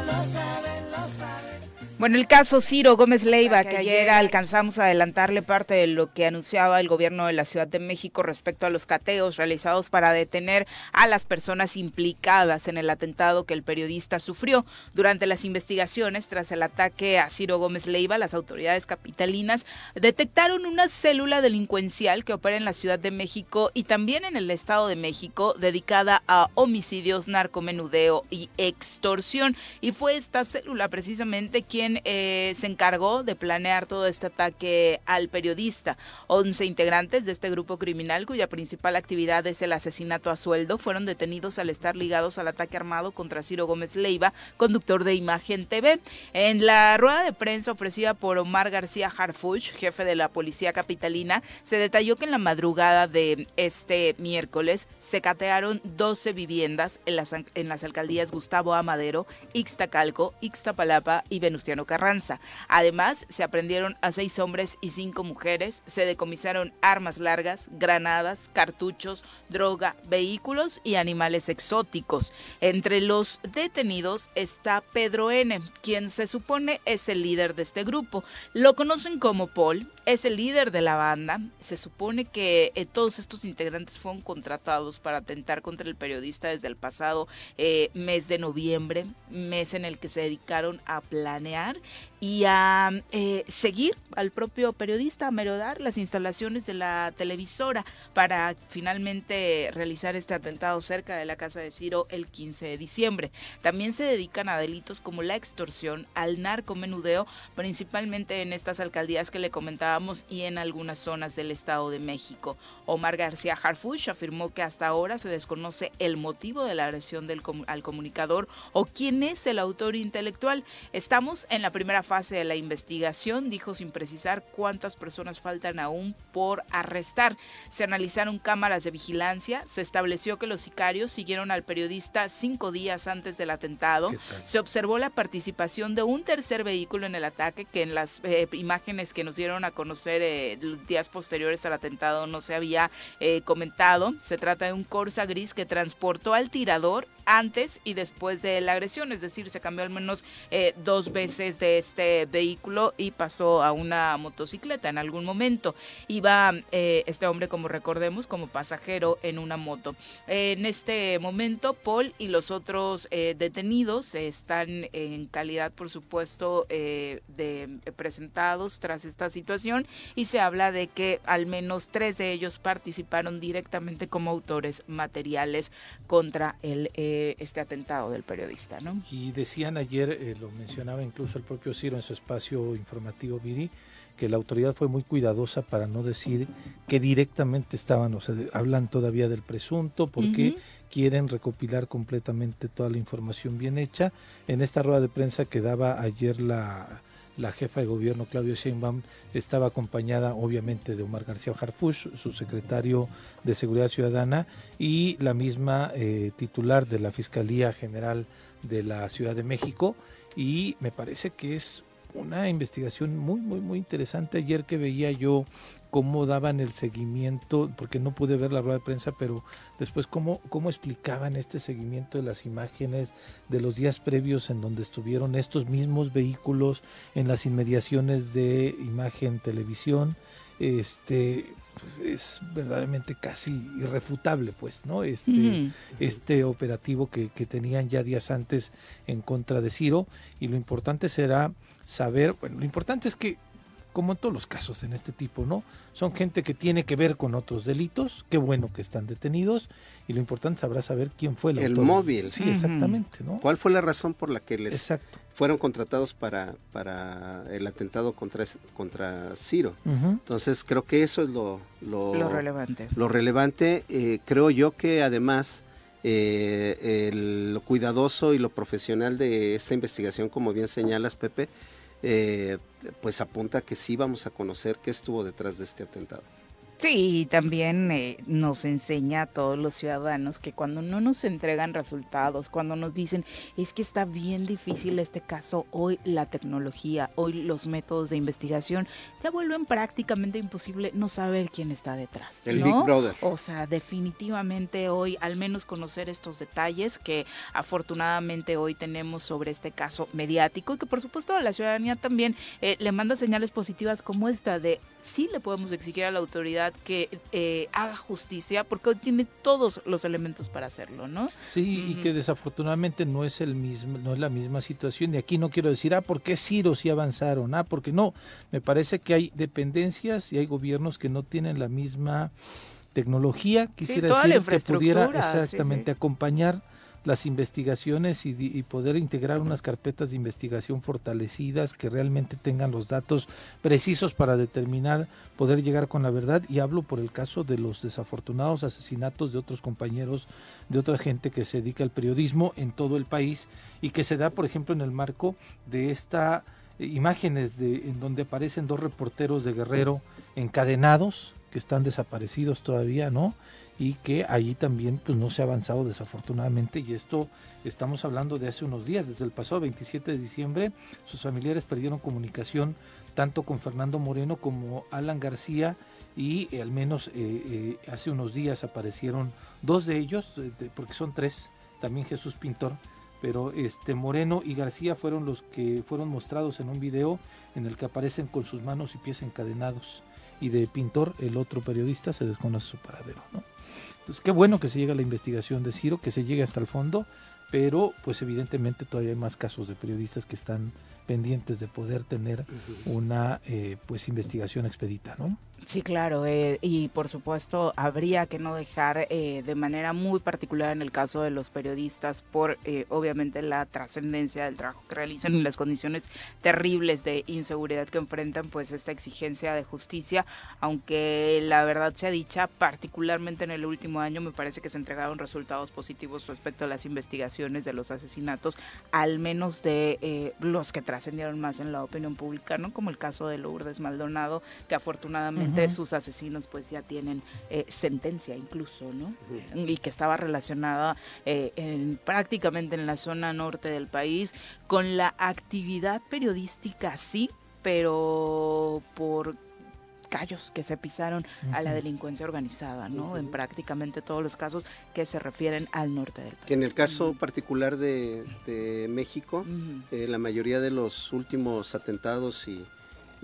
Bueno, el caso Ciro Gómez Leiva, que ayer alcanzamos a adelantarle parte de lo que anunciaba el gobierno de la Ciudad de México respecto a los cateos realizados para detener a las personas implicadas en el atentado que el periodista sufrió. Durante las investigaciones tras el ataque a Ciro Gómez Leiva, las autoridades capitalinas detectaron una célula delincuencial que opera en la Ciudad de México y también en el Estado de México dedicada a homicidios, narcomenudeo y extorsión. Y fue esta célula precisamente quien eh, se encargó de planear todo este ataque al periodista. Once integrantes de este grupo criminal, cuya principal actividad es el asesinato a sueldo, fueron detenidos al estar ligados al ataque armado contra Ciro Gómez Leiva, conductor de Imagen TV. En la rueda de prensa ofrecida por Omar García Harfuch, jefe de la policía capitalina, se detalló que en la madrugada de este miércoles se catearon 12 viviendas en las, en las alcaldías Gustavo Amadero, Ixtacalco, Ixtapalapa y Venustiano Carranza. Además, se aprendieron a seis hombres y cinco mujeres, se decomisaron armas largas, granadas, cartuchos, droga, vehículos y animales exóticos. Entre los detenidos está Pedro N., quien se supone es el líder de este grupo. Lo conocen como Paul, es el líder de la banda. Se supone que eh, todos estos integrantes fueron contratados para atentar contra el periodista desde el pasado eh, mes de noviembre, mes en el que se dedicaron a planear y a eh, seguir al propio periodista, a merodar las instalaciones de la televisora para finalmente realizar este atentado cerca de la casa de Ciro el 15 de diciembre. También se dedican a delitos como la extorsión, al narcomenudeo, principalmente en estas alcaldías que le comentábamos y en algunas zonas del Estado de México. Omar García Harfuch afirmó que hasta ahora se desconoce el motivo de la agresión al comunicador o quién es el autor intelectual. Estamos en la primera fase de la investigación, dijo sin precisar cuántas personas faltan aún por arrestar. Se analizaron cámaras de vigilancia, se estableció que los sicarios siguieron al periodista cinco días antes del atentado. Se observó la participación de un tercer vehículo en el ataque que en las eh, imágenes que nos dieron a conocer eh, días posteriores al atentado no se había eh, comentado. Se trata de un Corsa gris que transportó al tirador antes y después de la agresión, es decir, se cambió al menos eh, dos veces de este vehículo y pasó a una motocicleta en algún momento. Iba eh, este hombre, como recordemos, como pasajero en una moto. en este momento, Paul y los otros eh, detenidos están en calidad, por supuesto, de presentados tras esta situación y se habla de que al menos tres de ellos participaron directamente como autores materiales contra el este atentado del periodista, ¿no? Y decían ayer, eh, lo mencionaba incluso el propio Ciro en su espacio informativo Viri, que la autoridad fue muy cuidadosa para no decir que directamente estaban, o sea, hablan todavía del presunto, porque quieren recopilar completamente toda la información bien hecha. En esta rueda de prensa que daba ayer la, la jefa de gobierno Claudio Sheinbaum estaba acompañada obviamente de Omar García Harfush, su secretario de Seguridad Ciudadana, y la misma eh, titular de la Fiscalía General de la Ciudad de México. Y me parece que es una investigación muy, muy, muy interesante. Ayer que veía yo cómo daban el seguimiento, porque no pude ver la rueda de prensa, pero después cómo, cómo explicaban este seguimiento de las imágenes de los días previos en donde estuvieron estos mismos vehículos en las inmediaciones de imagen televisión. Este, es verdaderamente casi irrefutable, pues, ¿no? Este, este operativo que, que, tenían ya días antes en contra de Ciro. Y lo importante será saber, bueno, lo importante es que como en todos los casos en este tipo, ¿no? Son gente que tiene que ver con otros delitos, qué bueno que están detenidos y lo importante sabrá saber quién fue el, el móvil. Sí, exactamente, ¿no? ¿Cuál fue la razón por la que les fueron contratados para, para el atentado contra, contra Ciro? Entonces creo que eso es lo, lo, relevante. Lo relevante, eh, creo yo que además... Eh, lo cuidadoso y lo profesional de esta investigación, como bien señalas, Pepe, eh, pues apunta que sí vamos a conocer qué estuvo detrás de este atentado. Sí, también eh, nos enseña a todos los ciudadanos que cuando no nos entregan resultados, cuando nos dicen es que está bien difícil este caso, hoy la tecnología, hoy los métodos de investigación ya vuelven prácticamente imposible no saber quién está detrás. El ¿no? Big Brother. O sea, definitivamente hoy al menos conocer estos detalles que afortunadamente hoy tenemos sobre este caso mediático y que por supuesto a la ciudadanía también eh, le manda señales positivas como esta de sí le podemos exigir a la autoridad que eh, haga justicia porque hoy tiene todos los elementos para hacerlo, ¿no? Sí, y que desafortunadamente no es el mismo, no es la misma situación. Y aquí no quiero decir, ah, ¿por qué Ciro sí avanzaron? Ah, porque no. Me parece que hay dependencias y hay gobiernos que no tienen la misma tecnología, quisiera la decir, que pudiera sí, exactamente sí. acompañar las investigaciones y, poder integrar unas carpetas de investigación fortalecidas que realmente tengan los datos precisos para determinar, poder llegar con la verdad. Y hablo por el caso de los desafortunados asesinatos de otros compañeros, de otra gente que se dedica al periodismo en todo el país y que se da, por ejemplo, en el marco de esta eh, imágenes de en donde aparecen dos reporteros de Guerrero encadenados que están desaparecidos todavía, ¿no? Y que allí también pues no se ha avanzado desafortunadamente y esto estamos hablando de hace unos días, desde el pasado 27 de diciembre sus familiares perdieron comunicación tanto con Fernando Moreno como Alan García y eh, al menos eh, eh, hace unos días aparecieron dos de ellos, porque son tres, también Jesús Pintor, pero este Moreno y García fueron los que fueron mostrados en un video en el que aparecen con sus manos y pies encadenados y de Pintor, el otro periodista, se desconoce su paradero, ¿no? Entonces, qué bueno que se llegue a la investigación de Ciro, que se llegue hasta el fondo, pero pues evidentemente todavía hay más casos de periodistas que están pendientes de poder tener una eh, pues investigación expedita, ¿no? Sí, claro, eh, y por supuesto habría que no dejar eh, de manera muy particular en el caso de los periodistas por eh, obviamente la trascendencia del trabajo que realizan y las condiciones terribles de inseguridad que enfrentan, pues esta exigencia de justicia, aunque la verdad sea dicha, particularmente en el último año me parece que se entregaron resultados positivos respecto a las investigaciones de los asesinatos, al menos de eh, los que trascendieron más en la opinión pública, ¿no? Como el caso de Lourdes Maldonado, que afortunadamente Sus asesinos pues ya tienen eh, sentencia incluso, ¿no? Y que estaba relacionada eh, en, prácticamente en la zona norte del país con la actividad periodística, sí, pero por callos que se pisaron a la delincuencia organizada, ¿no? En prácticamente todos los casos que se refieren al norte del país. Que en el caso particular de, de México, eh, la mayoría de los últimos atentados y,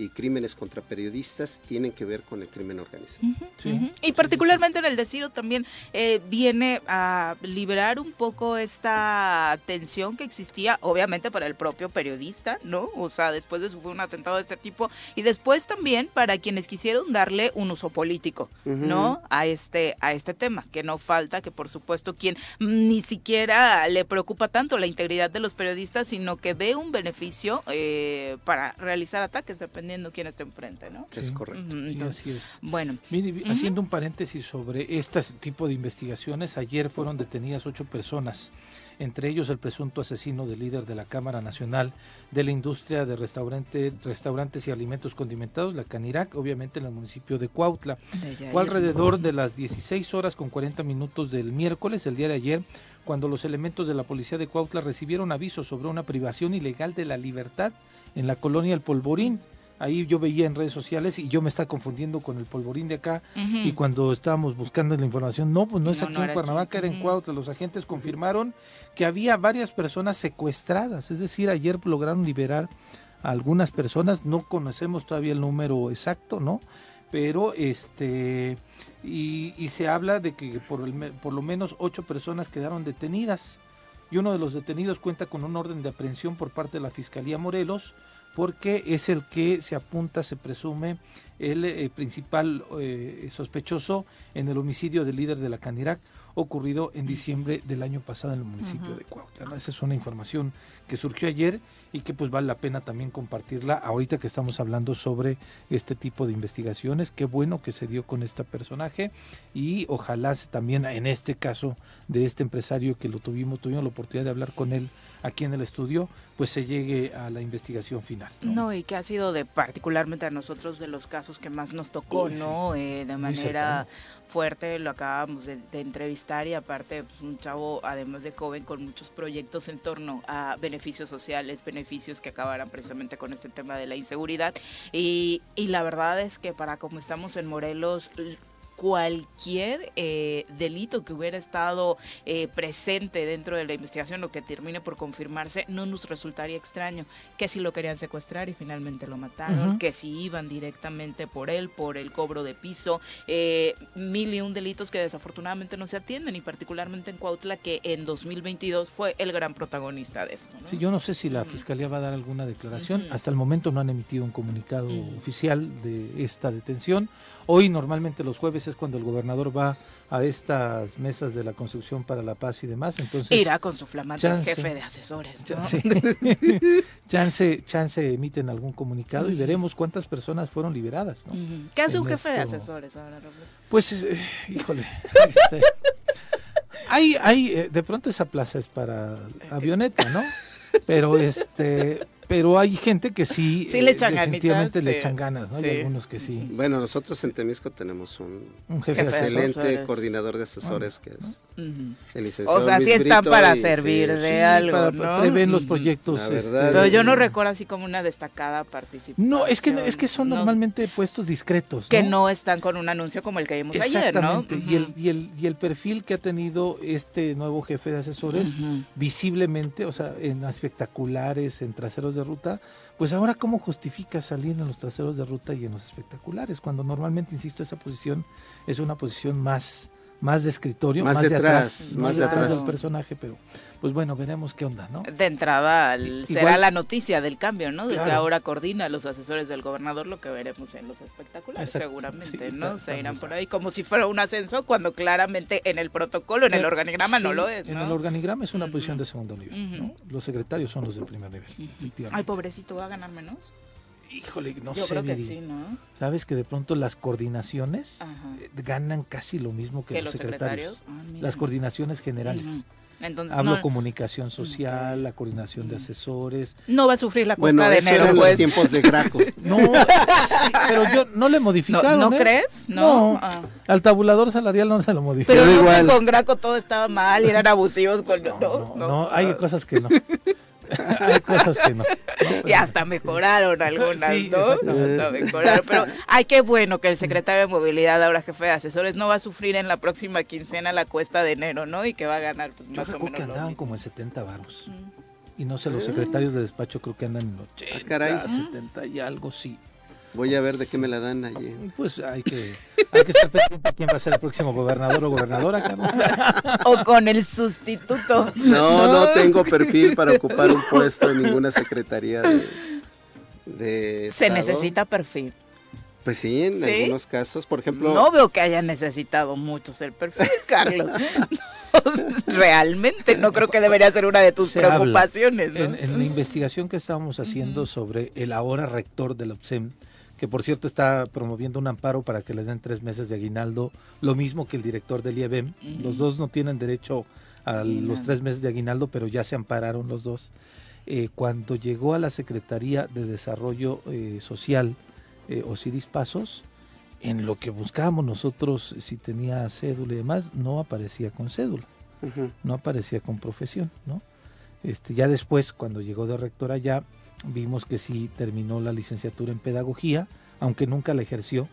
y crímenes contra periodistas tienen que ver con el crimen organizado. Sí, Y sí, particularmente en el de Ciro también eh, viene a liberar un poco esta tensión que existía, obviamente para el propio periodista, ¿no? O sea, después de sufrir un atentado de este tipo y después también para quienes quisieron darle un uso político, ¿no? A este a este tema, que no falta que por supuesto quien ni siquiera le preocupa tanto la integridad de los periodistas, sino que ve un beneficio eh, para realizar ataques dependiendo quién esté enfrente, ¿no? Es correcto. Ujú, Sí, entonces, así es. bueno, Mire, haciendo un paréntesis sobre este tipo de investigaciones, ayer fueron detenidas ocho personas, entre ellos el presunto asesino del líder de la Cámara Nacional de la Industria de Restaurante, Restaurantes y Alimentos Condimentados, la Canirac, obviamente en el municipio de Cuautla. Fue alrededor de las 16 horas con 40 minutos del miércoles, el día de ayer, cuando los elementos de la policía de Cuautla recibieron aviso sobre una privación ilegal de la libertad en la colonia El Polvorín. Ahí yo veía en redes sociales y yo me estaba confundiendo con el polvorín de acá. Y cuando estábamos buscando la información, no, pues no es No, aquí no en Cuernavaca, aquí. era en. Cuautla. Los agentes confirmaron que había varias personas secuestradas. Es decir, ayer lograron liberar a algunas personas. No conocemos todavía el número exacto, ¿no? Pero este. Y, y se habla de que por, el por lo menos ocho personas quedaron detenidas. Y uno de los detenidos cuenta con un orden de aprehensión por parte de la Fiscalía Morelos porque es el que se apunta, se presume, el eh, principal eh, sospechoso en el homicidio del líder de la Canirac. ocurrido en diciembre del año pasado en el municipio de Cuautla. Esa es una información que surgió ayer y que pues vale la pena también compartirla ahorita que estamos hablando sobre este tipo de investigaciones. Qué bueno que se dio con este personaje y ojalá también en este caso de este empresario que lo tuvimos, tuvimos la oportunidad de hablar con él aquí en el estudio, pues se llegue a la investigación final. No, y que ha sido de particularmente a nosotros de los casos que más nos tocó, ¿no? Eh, de manera fuerte, lo acabamos de, entrevistar y aparte pues, un chavo, además de joven, con muchos proyectos en torno a beneficios sociales, beneficios que acabaran precisamente con este tema de la inseguridad. Y, y la verdad es que para como estamos en Morelos, cualquier eh, delito que hubiera estado eh, presente dentro de la investigación o que termine por confirmarse, no nos resultaría extraño. Que si lo querían secuestrar y finalmente lo mataron, que si iban directamente por él, por el cobro de piso, eh, mil y un delitos que desafortunadamente no se atienden y particularmente en Cuautla que en 2022 fue el gran protagonista de esto. yo no sé si la Fiscalía va a dar alguna declaración, hasta el momento no han emitido un comunicado oficial de esta detención. Hoy normalmente los jueves es cuando el gobernador va a estas mesas de la construcción para la paz y demás. Entonces irá con su flamante jefe de asesores. chance, chance emiten algún comunicado y veremos cuántas personas fueron liberadas. ¿no? ¿Qué hace un jefe de asesores ahora, Roberto? Pues, eh, híjole. Este, hay, hay, eh, de pronto esa plaza es para avioneta, ¿no? Pero este, pero hay gente que sí, sí le eh, echan definitivamente le echan ganas, ¿no? Hay algunos que sí. Bueno, nosotros en Temisco tenemos un, jefe excelente coordinador de asesores que es el licenciado O sea, sí están para servir de algo, para, ¿no? Prevén los proyectos. Este, pero yo no recuerdo así como una destacada participación. No, es que es que son normalmente puestos discretos, Que no están con un anuncio como el que vimos ayer, ¿no? y, el, y, el, y el perfil que ha tenido este nuevo jefe de asesores, visiblemente, o sea, en espectaculares, en traseros de ruta, pues ahora cómo justifica salir en los traseros de ruta y en los espectaculares, cuando normalmente, insisto, esa posición es una posición más más de escritorio, más, de atrás, más de atrás del personaje, pero pues bueno, veremos qué onda, ¿no? De entrada será la noticia del cambio, ¿no? De que ahora coordina a los asesores del gobernador, lo que veremos en los espectaculares, seguramente, ¿no? Se irán por ahí como si fuera un ascenso, cuando claramente en el protocolo, en el, organigrama no lo es, En el organigrama es una posición de segundo nivel, ¿no? Los secretarios son los de primer nivel, Ay, pobrecito, ¿va a ganar menos? Híjole, no Yo sé. Creo que sí, ¿no? Sabes que de pronto las coordinaciones ganan casi lo mismo que, los, secretarios. Ah, las coordinaciones generales. Hablo comunicación social, la coordinación de asesores. No va a sufrir la cuesta de enero. Eran pues. los tiempos de Graco. no, pero yo no le modificaron. ¿No, ¿eh? crees? No. Ah. Al tabulador salarial no se lo modificaron. Pero igual. con Graco todo estaba mal y eran abusivos con. No, no, hay cosas que no. hay cosas que no. y hasta mejoraron algunas, ¿no? Hasta mejoraron. Pero, ay, qué bueno que el secretario de Movilidad, ahora jefe de asesores, no va a sufrir en la próxima quincena la cuesta de enero, ¿no? Y que va a ganar, pues, más Yo o menos. que andaban como en 70 varos. Y no sé, los secretarios de despacho creo que andan en 80, ah, caray. 70 y algo, sí. Voy a ver de qué me la dan allí. Pues hay que, hay que estar pendiente quién va a ser el próximo gobernador o gobernadora, Carlos. O con el sustituto. No, no, tengo perfil para ocupar un puesto en ninguna secretaría de, Se necesita perfil. Pues sí, en algunos casos, por ejemplo. No veo que haya necesitado mucho el perfil, Carlos. Realmente, no creo que debería ser una de tus preocupaciones. En, la investigación que estábamos haciendo sobre el ahora rector del OPSEM, que por cierto está promoviendo un amparo para que le den tres meses de aguinaldo, lo mismo que el director del IEBEM. Los dos no tienen derecho a los tres meses de aguinaldo, pero ya se ampararon los dos. Eh, cuando llegó a la Secretaría de Desarrollo eh, Social, eh, Osiris Pasos, en lo que buscábamos nosotros, si tenía cédula y demás, no aparecía con cédula, no aparecía con profesión, ¿no? Este, ya después, cuando llegó de rector allá, vimos que sí terminó la licenciatura en pedagogía, aunque nunca la ejerció,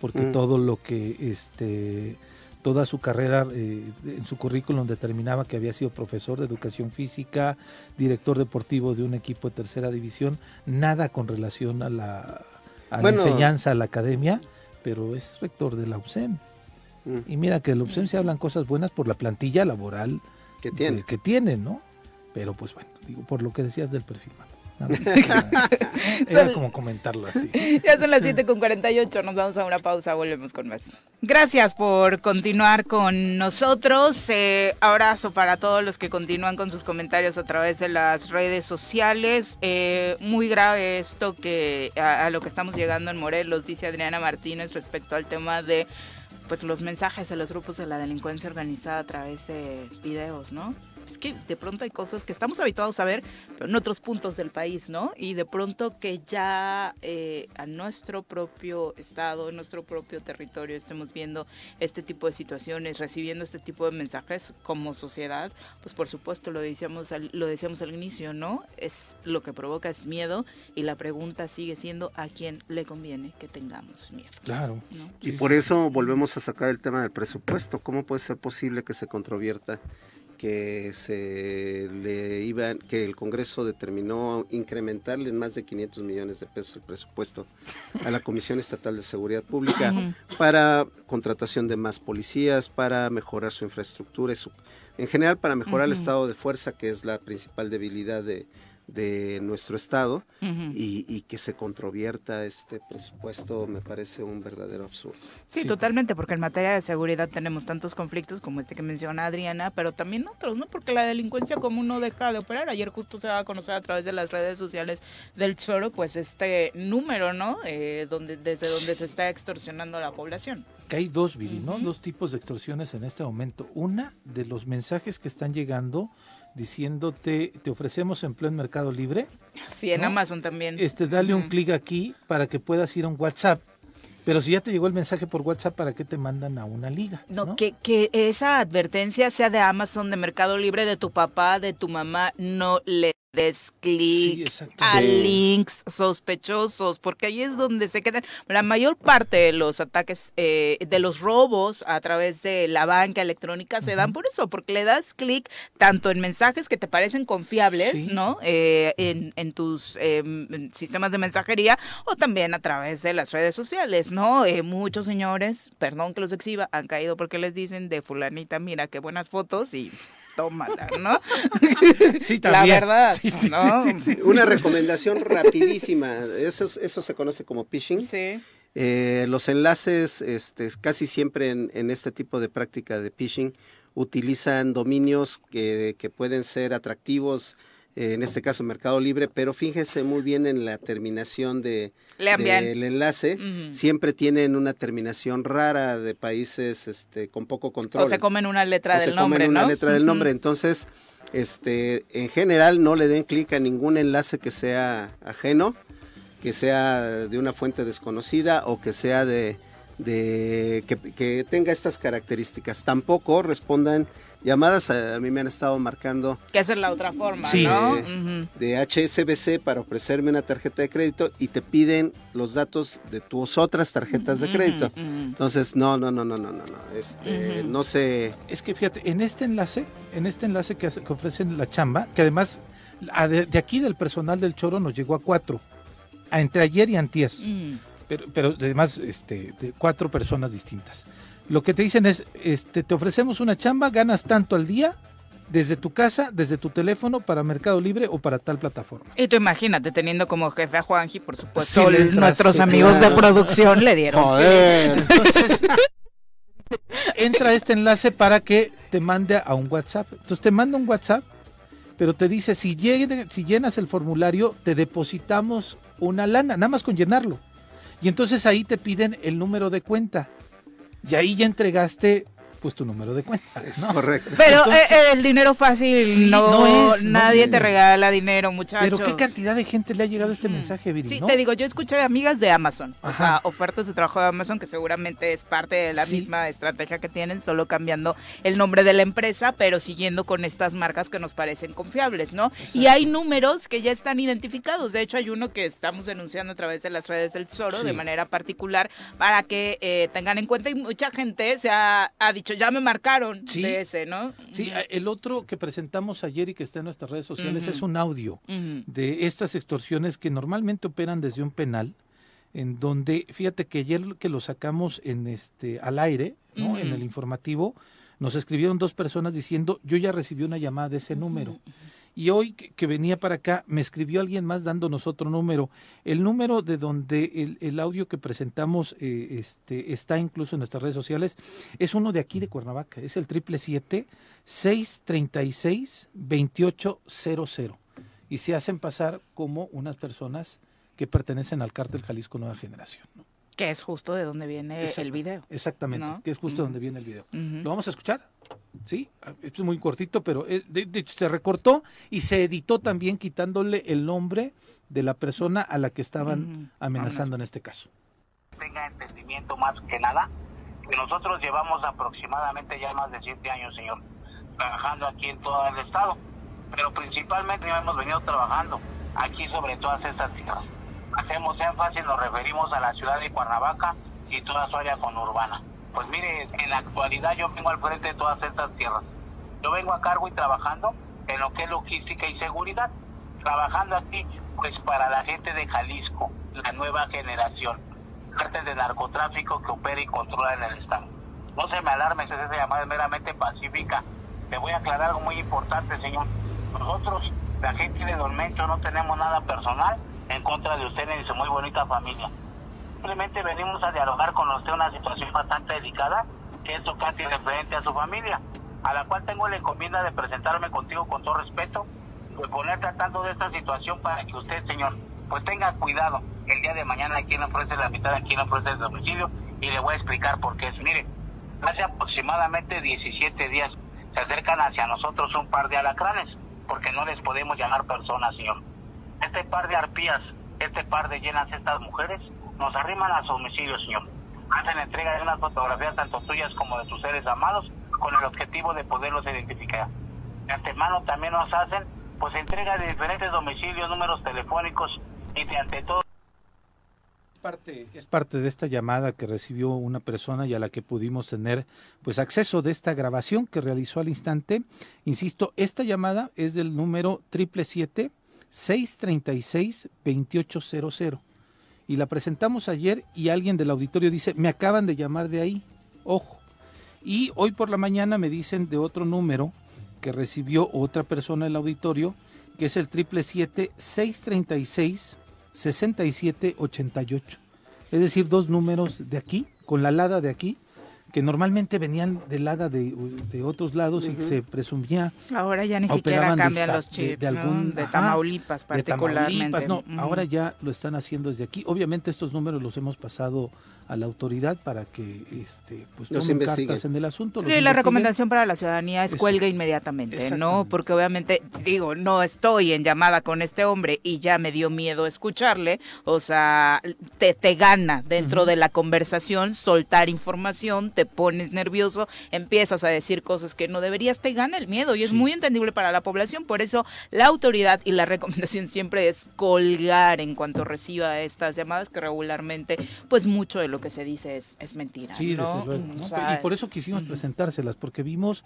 porque mm. todo lo que, este, toda su carrera eh, en su currículum determinaba que había sido profesor de educación física, director deportivo de un equipo de tercera división, nada con relación a la, enseñanza, a la academia, pero es rector de la UPSEM. Mm. Y mira que de la UPSEM se hablan cosas buenas por la plantilla laboral que tiene, que tiene ¿no? Pero pues bueno, digo, por lo que decías del perfil. Era como comentarlo así. Ya son las 7 con 48, nos vamos a una pausa, volvemos con más. Gracias por continuar con nosotros. Eh, abrazo para todos los que continúan con sus comentarios a través de las redes sociales. Eh, muy grave esto que a, a lo que estamos llegando en Morelos, dice Adriana Martínez respecto al tema de pues los mensajes de los grupos de la delincuencia organizada a través de videos, ¿no? Es que de pronto hay cosas que estamos habituados a ver pero en otros puntos del país, ¿no? Y de pronto que ya eh, a nuestro propio estado, en nuestro propio territorio, estemos viendo este tipo de situaciones, recibiendo este tipo de mensajes como sociedad, pues por supuesto lo decíamos al, lo decíamos al inicio, ¿no? Es lo que provoca es miedo y la pregunta sigue siendo a quién le conviene que tengamos miedo. Claro. ¿no? Y por eso volvemos a sacar el tema del presupuesto. ¿Cómo puede ser posible que se controvierta que se le iba, que el Congreso determinó incrementarle en más de 500 millones de pesos el presupuesto a la Comisión Estatal de Seguridad Pública para contratación de más policías, para mejorar su infraestructura, y su, en general para mejorar el estado de fuerza, que es la principal debilidad de, de nuestro estado y, y que se controvierta este presupuesto me parece un verdadero absurdo. Sí, Sí. totalmente, porque en materia de seguridad tenemos tantos conflictos como este que menciona Adriana, pero también otros, ¿no? Porque la delincuencia común no deja de operar. Ayer justo se va a conocer a través de las redes sociales del Tesoro, pues este número, ¿no? Eh, donde, desde donde se está extorsionando a la población. Que hay dos, Viri. Dos tipos de extorsiones en este momento. Una de los mensajes que están llegando diciéndote, te ofrecemos empleo en Mercado Libre, Sí, en ¿No? Amazon también. este, dale un clic aquí para que puedas ir a un WhatsApp. Pero si ya te llegó el mensaje por WhatsApp, ¿para qué te mandan a una liga? No, Que, que esa advertencia sea de Amazon, de Mercado Libre, de tu papá, de tu mamá, no le des clic a Sí. links sospechosos, porque ahí es donde se quedan la mayor parte de los ataques, eh, de los robos a través de la banca electrónica se dan por eso, porque le das clic tanto en mensajes que te parecen confiables, Sí. ¿no? Eh, en, en tus eh, sistemas de mensajería o también a través de las redes sociales, ¿no? Eh, muchos señores, perdón que los exhiba, han caído porque les dicen de fulanita, mira qué buenas fotos y tómala, ¿no? Sí, La también. verdad, Sí, sí, ¿no? sí, sí, sí, sí. Una recomendación rapidísima, eso, es- eso se conoce como phishing. Sí. Eh, los enlaces, este, casi siempre en, en este tipo de práctica de phishing, utilizan dominios que, que pueden ser atractivos, en este caso Mercado Libre, pero fíjense muy bien en la terminación de, Lean bien. del enlace. Siempre tienen una terminación rara de países este, con poco control. O se comen una letra o del se nombre, comen una letra del nombre. Entonces, este, en general no le den clic a ningún enlace que sea ajeno, que sea de una fuente desconocida o que sea de, de que, que tenga estas características. Tampoco respondan llamadas. A, a mí me han estado marcando Que esa es la otra forma, Sí. ¿no? De HSBC para ofrecerme una tarjeta de crédito y te piden los datos de tus otras tarjetas de crédito. Entonces, no, no, no, no, no, no, no. Este, no sé. Es que fíjate, en este enlace, en este enlace que, hace- que ofrecen la chamba, que además a de, de aquí del personal del Choro nos llegó a cuatro, a entre ayer y antier, pero, pero además este, de cuatro personas distintas. Lo que te dicen es, este, te ofrecemos una chamba, ganas tanto al día, desde tu casa, desde tu teléfono, para Mercado Libre o para tal plataforma. Y tú imagínate teniendo como jefe a Juanji, por supuesto, Sí, entras, nuestros sí, amigos de producción le dieron. Joder. Entonces, entra este enlace para que te mande a un WhatsApp. Entonces te manda un WhatsApp, pero te dice, si, llegue- si llenas el formulario, te depositamos una lana, nada más con llenarlo. Y entonces ahí te piden el número de cuenta. Y ahí ya entregaste pues tu número de cuenta. Es ¿no? correcto. Pero Entonces- eh, eh, el dinero fácil Sí, no, no es, nadie no. te regala dinero, muchachos. Pero qué cantidad de gente le ha llegado este Mm. mensaje, Viri, Sí, ¿no? te digo, yo escuché de amigas de Amazon, o sea, ofertas de trabajo de Amazon que seguramente es parte de la Sí. misma estrategia que tienen, solo cambiando el nombre de la empresa, pero siguiendo con estas marcas que nos parecen confiables, ¿no? Y hay números que ya están identificados, de hecho hay uno que estamos denunciando a través de las redes del Zoro Sí. de manera particular para que eh, tengan en cuenta y mucha gente se ha, ha dicho, ya me marcaron Sí. de ese, ¿no? Sí, a- el otro que presentamos ayer y que está en nuestras redes sociales es un audio. De estas extorsiones que normalmente operan desde un penal, en donde, fíjate que ayer que lo sacamos en este al aire, ¿no? En el informativo, nos escribieron dos personas diciendo, yo ya recibí una llamada de ese número. Y hoy que, venía para acá, me escribió alguien más dándonos otro número. El número de donde el, audio que presentamos eh, este, está incluso en nuestras redes sociales es uno de aquí de Cuernavaca. Es el triple siete seis treinta y seis veintiocho cero cero. Y se hacen pasar como unas personas que pertenecen al cártel Jalisco Nueva Generación. Que es justo de donde viene el video. Exactamente, que es justo de donde viene el video. ¿Lo vamos a escuchar? Sí, es muy cortito, pero eh, de, hecho se recortó y se editó también quitándole el nombre de la persona a la que estaban amenazando en este caso. Tenga entendimiento más que nada que nosotros llevamos aproximadamente ya más de siete años, señor, trabajando aquí en todo el estado, pero principalmente hemos venido trabajando aquí sobre todas estas tierras. Hacemos énfasis, nos referimos a la ciudad de Cuernavaca y toda su área conurbana. Pues mire, en la actualidad yo vengo al frente de todas estas tierras. Yo vengo a cargo y trabajando en lo que es logística y seguridad. Trabajando aquí, pues para la gente de Jalisco, la nueva generación. Parte de narcotráfico que opera y controla en el Estado. No se me alarme, esa llamada meramente pacífica. Le voy a aclarar algo muy importante, señor. Nosotros, la gente de Don no tenemos nada personal en contra de usted y su muy bonita familia simplemente venimos a dialogar con usted una situación bastante delicada, que es casi referente a su familia, a la cual tengo la encomienda de presentarme contigo con todo respeto, de poner tratando de esta situación para que usted, señor, pues tenga cuidado el día de mañana a quien ofrece la mitad, a quien ofrece el domicilio, y le voy a explicar por qué es. Mire, hace aproximadamente 17 días se acercan hacia nosotros un par de alacranes, porque no les podemos llamar personas, señor. Este par de arpías, este par de llenas, estas mujeres, nos arriman a su domicilio, señor. Hacen entrega de unas fotografías tanto tuyas como de sus seres amados con el objetivo de poderlos identificar. De antemano también nos hacen pues entrega de diferentes domicilios, números telefónicos y de ante todo parte, es parte de esta llamada que recibió una persona y a la que pudimos tener pues acceso de esta grabación que realizó al instante. Insisto, esta llamada es del número triple siete seis treinta y la presentamos ayer y alguien del auditorio dice, me acaban de llamar de ahí, ojo. Y hoy por la mañana me dicen de otro número que recibió otra persona del auditorio, que es el triple siete seis treinta y seis sesenta y siete ochenta y ocho. Es decir, dos números de aquí, con la lada de aquí, que normalmente venían del lado de, otros lados y se presumía. Ahora ya ni siquiera cambian los chips, de, algún, de Tamaulipas particularmente. no, ahora ya lo están haciendo desde aquí. Obviamente estos números los hemos pasado a la autoridad para que este pues tomen cartas en el asunto. y la recomendación para la ciudadanía es cuelga inmediatamente, ¿no? Porque obviamente, digo, no estoy en llamada con este hombre y ya me dio miedo escucharle, o sea, te, te gana dentro de la conversación soltar información, te pones nervioso, empiezas a decir cosas que no deberías, te gana el miedo y es muy entendible para la población, por eso la autoridad y la recomendación siempre es colgar en cuanto reciba estas llamadas que regularmente pues mucho de lo que se dice es, es mentira. Sí, desde luego. y por eso quisimos presentárselas, porque vimos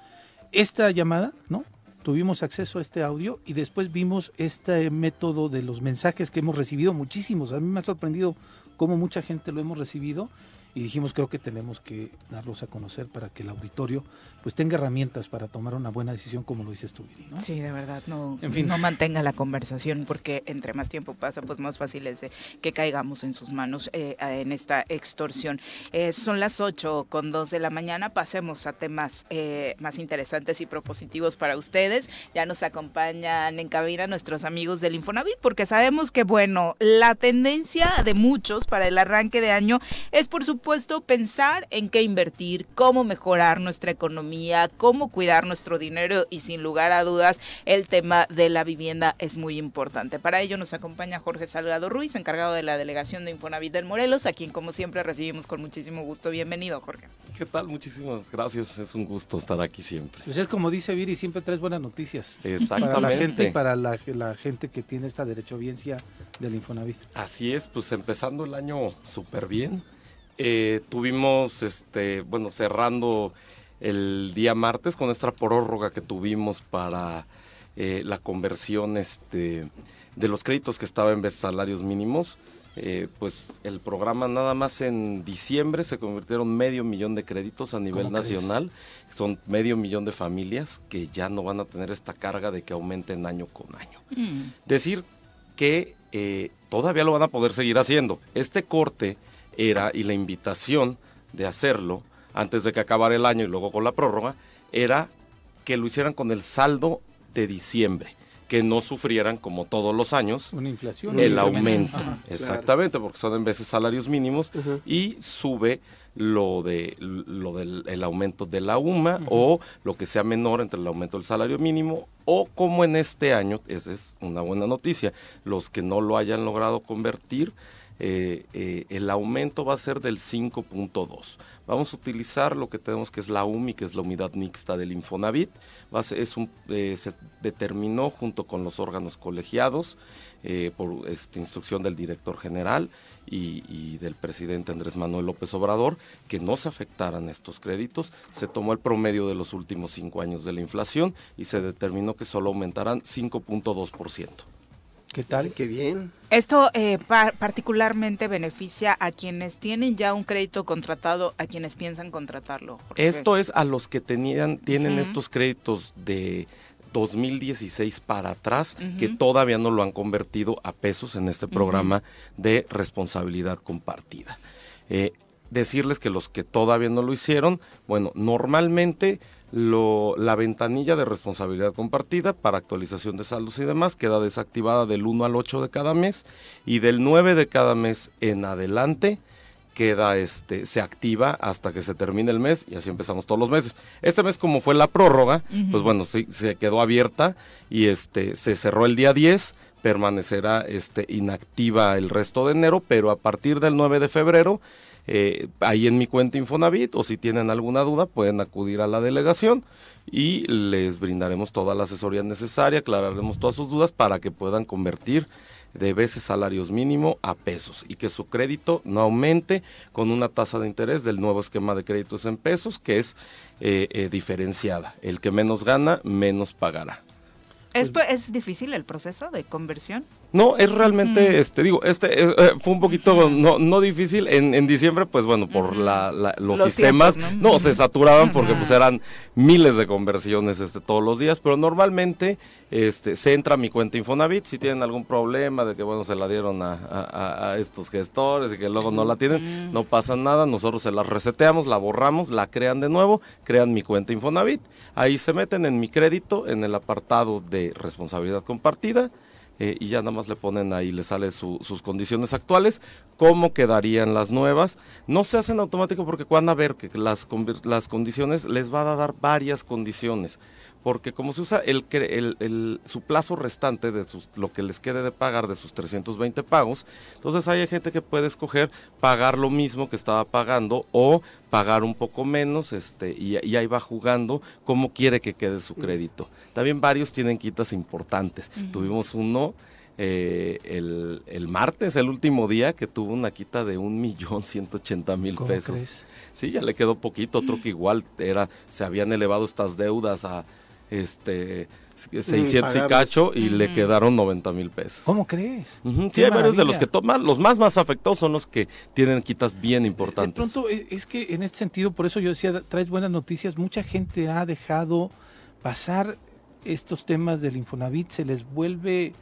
esta llamada, ¿no? Tuvimos acceso a este audio y después vimos este método de los mensajes que hemos recibido, muchísimos. A mí me ha sorprendido cómo mucha gente lo hemos recibido y dijimos creo que tenemos que darlos a conocer para que el auditorio pues tenga herramientas para tomar una buena decisión como lo dices tú, ¿no? Sí, de verdad, no, en fin. no mantenga la conversación porque entre más tiempo pasa pues más fácil es que caigamos en sus manos eh, en esta extorsión. Eh, son las 8 con 2 de la mañana, pasemos a temas eh, más interesantes y propositivos para ustedes. Ya nos acompañan en cabina nuestros amigos del Infonavit porque sabemos que bueno, la tendencia de muchos para el arranque de año es por supuesto supuesto, pensar en qué invertir, cómo mejorar nuestra economía, cómo cuidar nuestro dinero y sin lugar a dudas el tema de la vivienda es muy importante. Para ello nos acompaña Jorge Salgado Ruiz, encargado de la delegación de Infonavit del Morelos, a quien como siempre recibimos con muchísimo gusto. Bienvenido, Jorge. ¿Qué tal? Muchísimas gracias. Es un gusto estar aquí siempre. Pues es como dice Viri, siempre traes buenas noticias. Exactamente. Para la gente, para la, la gente que tiene esta derechohabiencia del Infonavit. Así es, pues empezando el año súper bien. Eh, tuvimos, este, bueno, cerrando el día martes con esta prórroga que tuvimos para eh, la conversión este, de los créditos que estaban en vez salarios mínimos. eh, pues el programa nada más en diciembre se convirtieron medio millón de créditos a nivel nacional. Son medio millón de familias que ya no van a tener esta carga de que aumenten año con año. Mm. Decir que eh, todavía lo van a poder seguir haciendo. Este corte era, y la invitación de hacerlo antes de que acabara el año y luego con la prórroga, era que lo hicieran con el saldo de diciembre que no sufrieran como todos los años Una inflación. el aumento. Ajá. Exactamente, porque son en veces salarios mínimos y sube lo de lo del el aumento de la UMA o lo que sea menor entre el aumento del salario mínimo o como en este año, esa es una buena noticia, los que no lo hayan logrado convertir eh, eh, el aumento va a ser del 5.2. Vamos a utilizar lo que tenemos que es la UMI, que es la unidad mixta del Infonavit. Va a ser- es un, eh, se determinó junto con los órganos colegiados por este, instrucción del director general y, y del presidente Andrés Manuel López Obrador que no se afectaran estos créditos. Se tomó el promedio de los últimos cinco años de la inflación y se determinó que solo aumentarán 5.2%. ¿Qué tal? Qué bien. Esto eh, pa- particularmente beneficia a quienes tienen ya un crédito contratado, a quienes piensan contratarlo. Jorge. Esto es a los que tenían, tienen estos créditos de 2016 para atrás, que todavía no lo han convertido a pesos en este programa de responsabilidad compartida. Eh, decirles que los que todavía no lo hicieron, bueno, normalmente lo- la ventanilla de responsabilidad compartida para actualización de saldos y demás queda desactivada del 1 al 8 de cada mes y del 9 de cada mes en adelante queda este se activa hasta que se termine el mes y así empezamos todos los meses. Este mes como fue la prórroga, pues bueno, sí, se quedó abierta y este se cerró el día 10, permanecerá este inactiva el resto de enero, pero a partir del 9 de febrero eh, ahí en mi cuenta Infonavit o si tienen alguna duda pueden acudir a la delegación y les brindaremos toda la asesoría necesaria, aclararemos todas sus dudas para que puedan convertir de veces salarios mínimo a pesos y que su crédito no aumente con una tasa de interés del nuevo esquema de créditos en pesos que es eh, eh, diferenciada. El que menos gana, menos pagará. ¿Esto es difícil el proceso de conversión? No, es realmente, este, digo, este eh, eh, fue un poquito no, no difícil. En, en diciembre, pues bueno, por la, la- los, Los sistemas, tiempos, ¿no? ¿no? se saturaban porque pues eran miles de conversiones este, todos los días, pero normalmente este, se entra a mi cuenta Infonavit, si tienen algún problema de que, bueno, se la dieron a, a- a- a estos gestores y que luego no la tienen, no pasa nada, nosotros se la reseteamos, la borramos, la crean de nuevo, crean mi cuenta Infonavit, ahí se meten en mi crédito, en el apartado de responsabilidad compartida, eh, y ya nada más le ponen ahí, le sale su- sus condiciones actuales, cómo quedarían las nuevas. No se hacen automático porque van a ver que las, las condiciones les va a dar varias condiciones. Porque como se usa el, el- el- su plazo restante de sus, lo que les quede de pagar de sus 320 pagos, entonces hay gente que puede escoger pagar lo mismo que estaba pagando o pagar un poco menos este, y, y ahí va jugando cómo quiere que quede su crédito. También varios tienen quitas importantes. Tuvimos uno eh, el, el martes, el último día, que tuvo una quita de un millón ciento ochenta mil ¿Cómo pesos. crees? Sí, ya le quedó poquito, otro que igual era, se habían elevado estas deudas a este 600 y cacho y le quedaron 90 mil pesos. ¿Cómo crees? Sí, hay varios de los que toman, los más más afectados son los que tienen quitas bien De importantes. pronto, e- es que en este sentido, por eso yo decía, traes buenas noticias, mucha gente ha dejado pasar estos temas del Infonavit, se les vuelve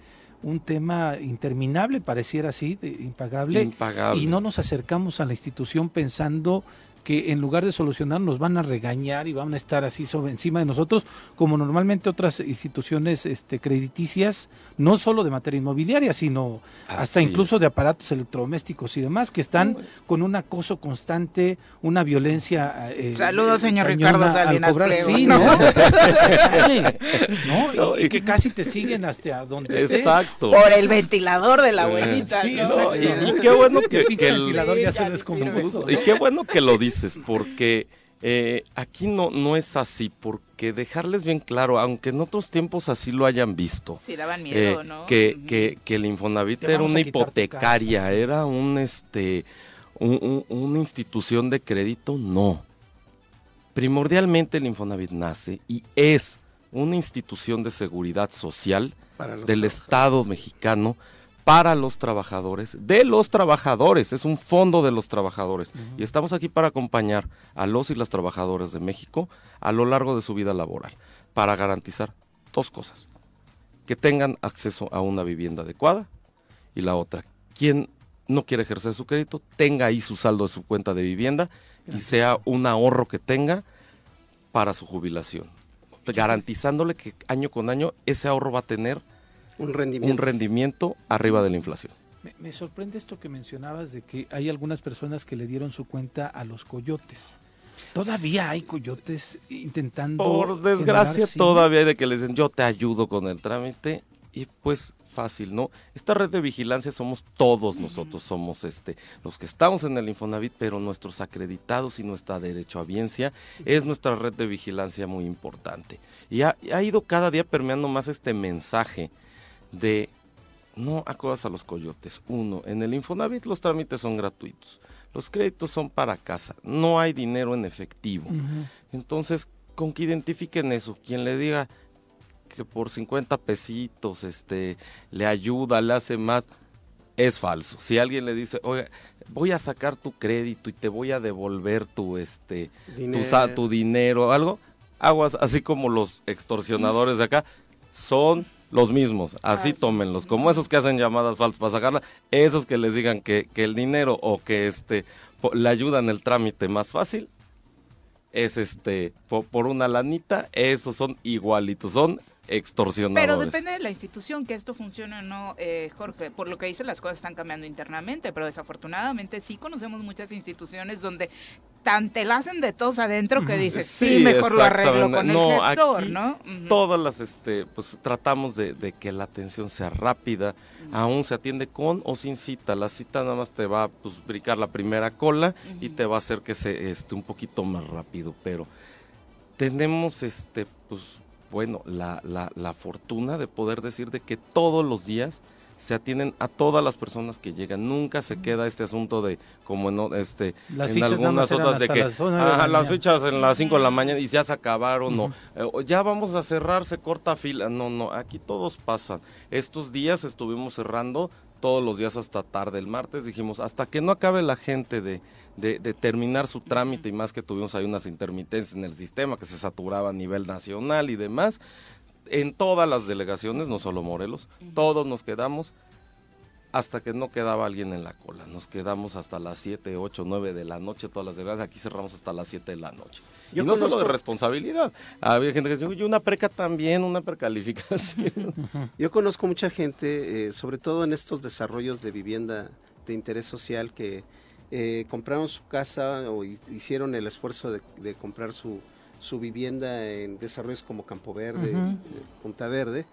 un tema interminable, pareciera así, de- impagable, Impagable. y no nos acercamos a la institución pensando que en lugar de solucionar nos van a regañar y van a estar así sobre encima de nosotros, como normalmente otras instituciones este, crediticias, no solo de materia inmobiliaria, sino hasta Así incluso de aparatos electrodomésticos y demás, que están con un acoso constante, una violencia. eh, Saludos, eh, señor cañona Ricardo al Salinas. Sí, ¿no? ¿no? Y- No, y, y- que casi te siguen hasta donde estés. Exacto. Por el ventilador de la abuelita, Sí, ¿no? Y, y qué bueno que, El pinche que el- ventilador ya Sí, se ya no descompuso. Y qué bueno que lo porque eh, aquí no, no es así, porque dejarles bien claro, aunque en otros tiempos así lo hayan visto, Sí, daban eh, que, que, que el Infonavit Te era una hipotecaria, casa, sí. era un este un- un- una institución de crédito, no. Primordialmente el Infonavit nace y es una institución de seguridad social Para del trabajadores. Estado mexicano para los trabajadores, de los trabajadores, es un fondo de los trabajadores. Y estamos aquí para acompañar a los y las trabajadoras de México a lo largo de su vida laboral, para garantizar dos cosas. Que tengan acceso a una vivienda adecuada y la otra, quien no quiere ejercer su crédito, tenga ahí su saldo de su cuenta de vivienda y sea un ahorro que tenga para su jubilación, garantizándole que año con año ese ahorro va a tener un rendimiento, un rendimiento arriba de la inflación. Me, me, sorprende esto que mencionabas de que hay algunas personas que le dieron su cuenta a los coyotes. Todavía hay coyotes intentando. Por desgracia, todavía hay de que les dicen yo te ayudo con el trámite y pues fácil, ¿no? Esta red de vigilancia somos todos nosotros, somos este, los que estamos en el Infonavit, pero nuestros acreditados y nuestra derecho a biencia es nuestra red de vigilancia muy importante. Y ha, ha ido cada día permeando más este mensaje de no acudas a los coyotes. Uno, en el Infonavit los trámites son gratuitos. Los créditos son para casa, no hay dinero en efectivo. Uh -huh. Entonces, con que identifiquen eso, quien le diga, que por 50 pesitos este, le ayuda, le hace más, es falso. Si alguien le dice, oye, voy a sacar tu crédito y te voy a devolver tu, este, dinero. Tu, tu dinero o algo, aguas, así como los extorsionadores de acá, son los mismos, así tómenlos, como esos que hacen llamadas falsas para sacarla, esos que les digan que, que el dinero o que este le ayudan el trámite más fácil, es este por, por una lanita, esos son igualitos, son extorsionadores. Pero depende de la institución que esto funcione o no, eh, Jorge. Por lo que dice, las cosas están cambiando internamente, pero desafortunadamente sí conocemos muchas instituciones donde tan te la hacen de todos adentro que dices, sí, sí mejor lo arreglo con no, el gestor, aquí ¿no? Uh -huh. Todas las, este, pues tratamos de, de, que la atención sea rápida, uh -huh. aún se atiende con o sin cita. La cita nada más te va a pues, brincar la primera cola uh -huh. y te va a hacer que se esté un poquito más rápido, pero tenemos este, pues bueno, la, la, la, fortuna de poder decir de que todos los días se atienden a todas las personas que llegan. Nunca se queda este asunto de como en, este, las en algunas otras de que las, ajá, las fichas en las 5 de la mañana y ya se acabaron, uh -huh. eh, ya vamos a cerrar, se corta fila. No, no, aquí todos pasan. Estos días estuvimos cerrando todos los días hasta tarde. El martes dijimos, hasta que no acabe la gente de, de, de, terminar su trámite y más que tuvimos ahí unas intermitencias en el sistema que se saturaba a nivel nacional y demás. En todas las delegaciones, no solo Morelos, todos nos quedamos hasta que no quedaba alguien en la cola. Nos quedamos hasta las 7, 8, 9 de la noche, todas las delegaciones. Aquí cerramos hasta las 7 de la noche. Yo y no conozco... solo de responsabilidad. Había gente que decía, una preca también, una precalificación. Yo conozco mucha gente, eh, sobre todo en estos desarrollos de vivienda de interés social, que eh, compraron su casa o hicieron el esfuerzo de, de comprar su, su, vivienda en desarrollos como Campo Verde, uh -huh. Punta Verde,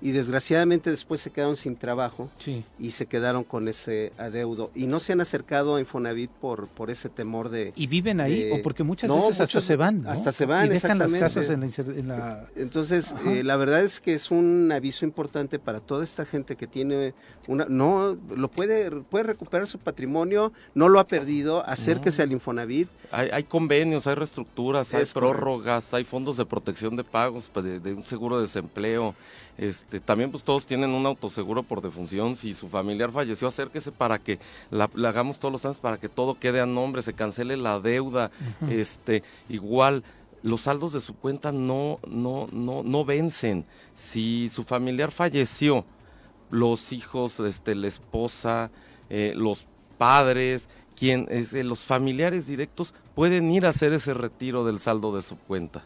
y desgraciadamente después se quedaron sin trabajo sí. y se quedaron con ese adeudo y no se han acercado a Infonavit por, por ese temor de y viven ahí de, o porque muchas no, veces hasta se van ¿no? hasta se van y dejan las casas en la, en la... entonces eh, la verdad es que es un aviso importante para toda esta gente que tiene una no lo puede puede recuperar su patrimonio no lo ha perdido acérquese no. al Infonavit hay, hay, convenios hay reestructuras hay prórrogas correcto. hay fondos de protección de pagos pues, de, de un seguro de desempleo este, también pues todos tienen un autoseguro por defunción, si su familiar falleció, acérquese para que la, la hagamos todos los años para que todo quede a nombre, se cancele la deuda, uh -huh. este, igual los saldos de su cuenta no, no, no, no vencen. Si su familiar falleció, los hijos, este, la esposa, eh, los padres, quien, es, eh, los familiares directos pueden ir a hacer ese retiro del saldo de su cuenta.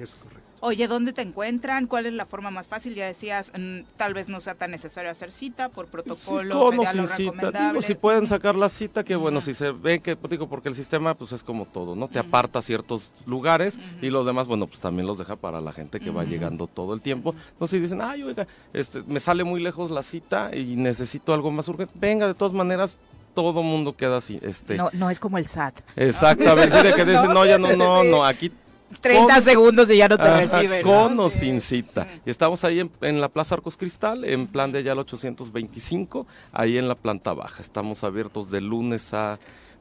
Es correcto. Oye, ¿dónde te encuentran? ¿Cuál es la forma más fácil? Ya decías, mmm, tal vez no sea tan necesario hacer cita por protocolo. Sí, ¿cómo sin cita? Digo, si pueden sacar la cita, que bueno, uh -huh. si se ve que, digo, porque el sistema pues es como todo, ¿no? Te uh -huh. aparta ciertos lugares uh -huh. y los demás, bueno, pues también los deja para la gente que va llegando todo el tiempo. Entonces si dicen, ay, oiga, este, me sale muy lejos la cita y necesito algo más urgente, venga, de todas maneras, todo mundo queda así. Este... No, no es como el SAT. Exactamente, sí, de que dicen, no, ya no, no, no, aquí 30 con, segundos y ya no te reciben. Con ¿no? o sin cita. Y estamos ahí en, en, la Plaza Arcos Cristal, en plan de allá al 825, ahí en la planta baja. Estamos abiertos de lunes a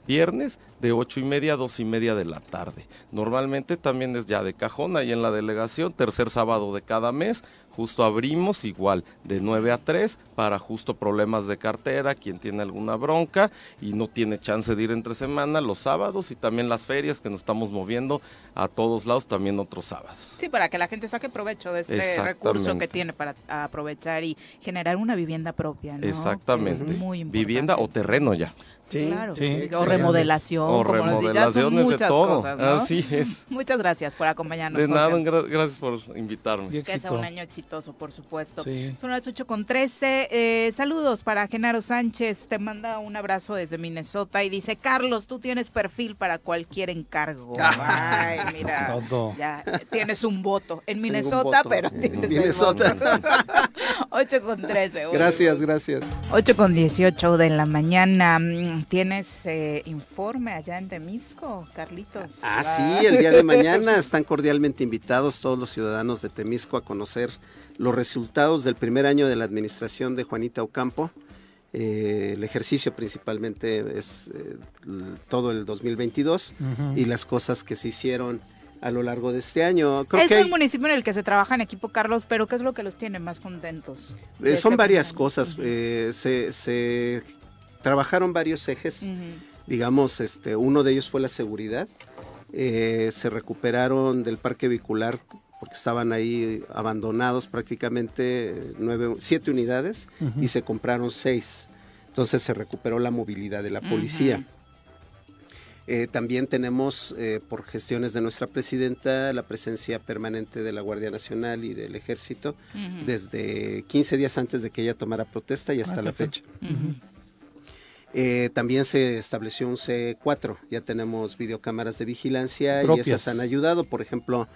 viernes de ocho y media a dos y media de la tarde. Normalmente también es ya de cajón ahí en la delegación, tercer sábado de cada mes, justo abrimos igual de 9 a 3 para justo problemas de cartera, quien tiene alguna bronca y no tiene chance de ir entre semana, los sábados y también las ferias que nos estamos moviendo a todos lados también otros sábados. Sí, para que la gente saque provecho de este recurso que tiene para aprovechar y generar una vivienda propia. ¿no? Exactamente. vivienda o terreno ya. Sí, claro. o remodelación. O remodelaciones de todo. Así es. Muchas gracias por acompañarnos. De nada, gracias por invitarme. Que sea un año exitoso, por supuesto. Son las 8 con 13. Eh, saludos para Genaro Sánchez. Te manda un abrazo desde Minnesota y dice, Carlos, tú tienes perfil para cualquier encargo. Ay, mira. Ya tienes un voto. En Minnesota, pero tienes Minnesota. 8 con 13. Gracias, gracias. 8 con 18 de la mañana. ¿Tienes eh, informe allá en Temisco, Carlitos? Ah, sí, el día de mañana están cordialmente invitados todos los ciudadanos de Temisco a conocer los resultados del primer año de la administración de Juanita Ocampo. Eh, el ejercicio principalmente es eh, todo el 2022 y las cosas que se hicieron a lo largo de este año. es un municipio en el que se trabaja en equipo, Carlos, pero ¿qué es lo que los tiene más contentos? son este varias cosas. se, se, trabajaron varios ejes, digamos, este, uno de ellos fue la seguridad. Eh, se recuperaron del parque vehicular porque estaban ahí abandonados prácticamente nueve, siete unidades y se compraron seis. Entonces se recuperó la movilidad de la policía. Eh, también tenemos, eh, por gestiones de nuestra presidenta, la presencia permanente de la Guardia Nacional y del Ejército desde 15 días antes de que ella tomara protesta y hasta ah, la fecha. Eh, también se estableció un C4, ya tenemos videocámaras de vigilancia y esas han ayudado, por ejemplo,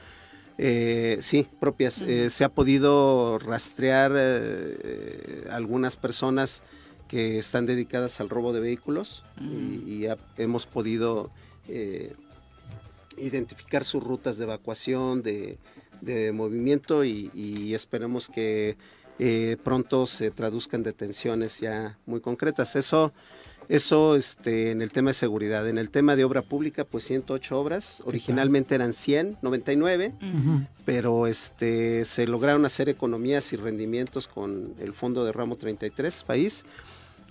eh, sí, propias. Eh, se ha podido rastrear algunas personas que están dedicadas al robo de vehículos y, hemos podido identificar sus rutas de evacuación, de, movimiento y, y esperemos que pronto se traduzcan detenciones ya muy concretas. Eso eso este, en el tema de seguridad. En el tema de obra pública, pues 108 obras. Originalmente eran 100, 99, pero este, se lograron hacer economías y rendimientos con el Fondo de Ramo 33 país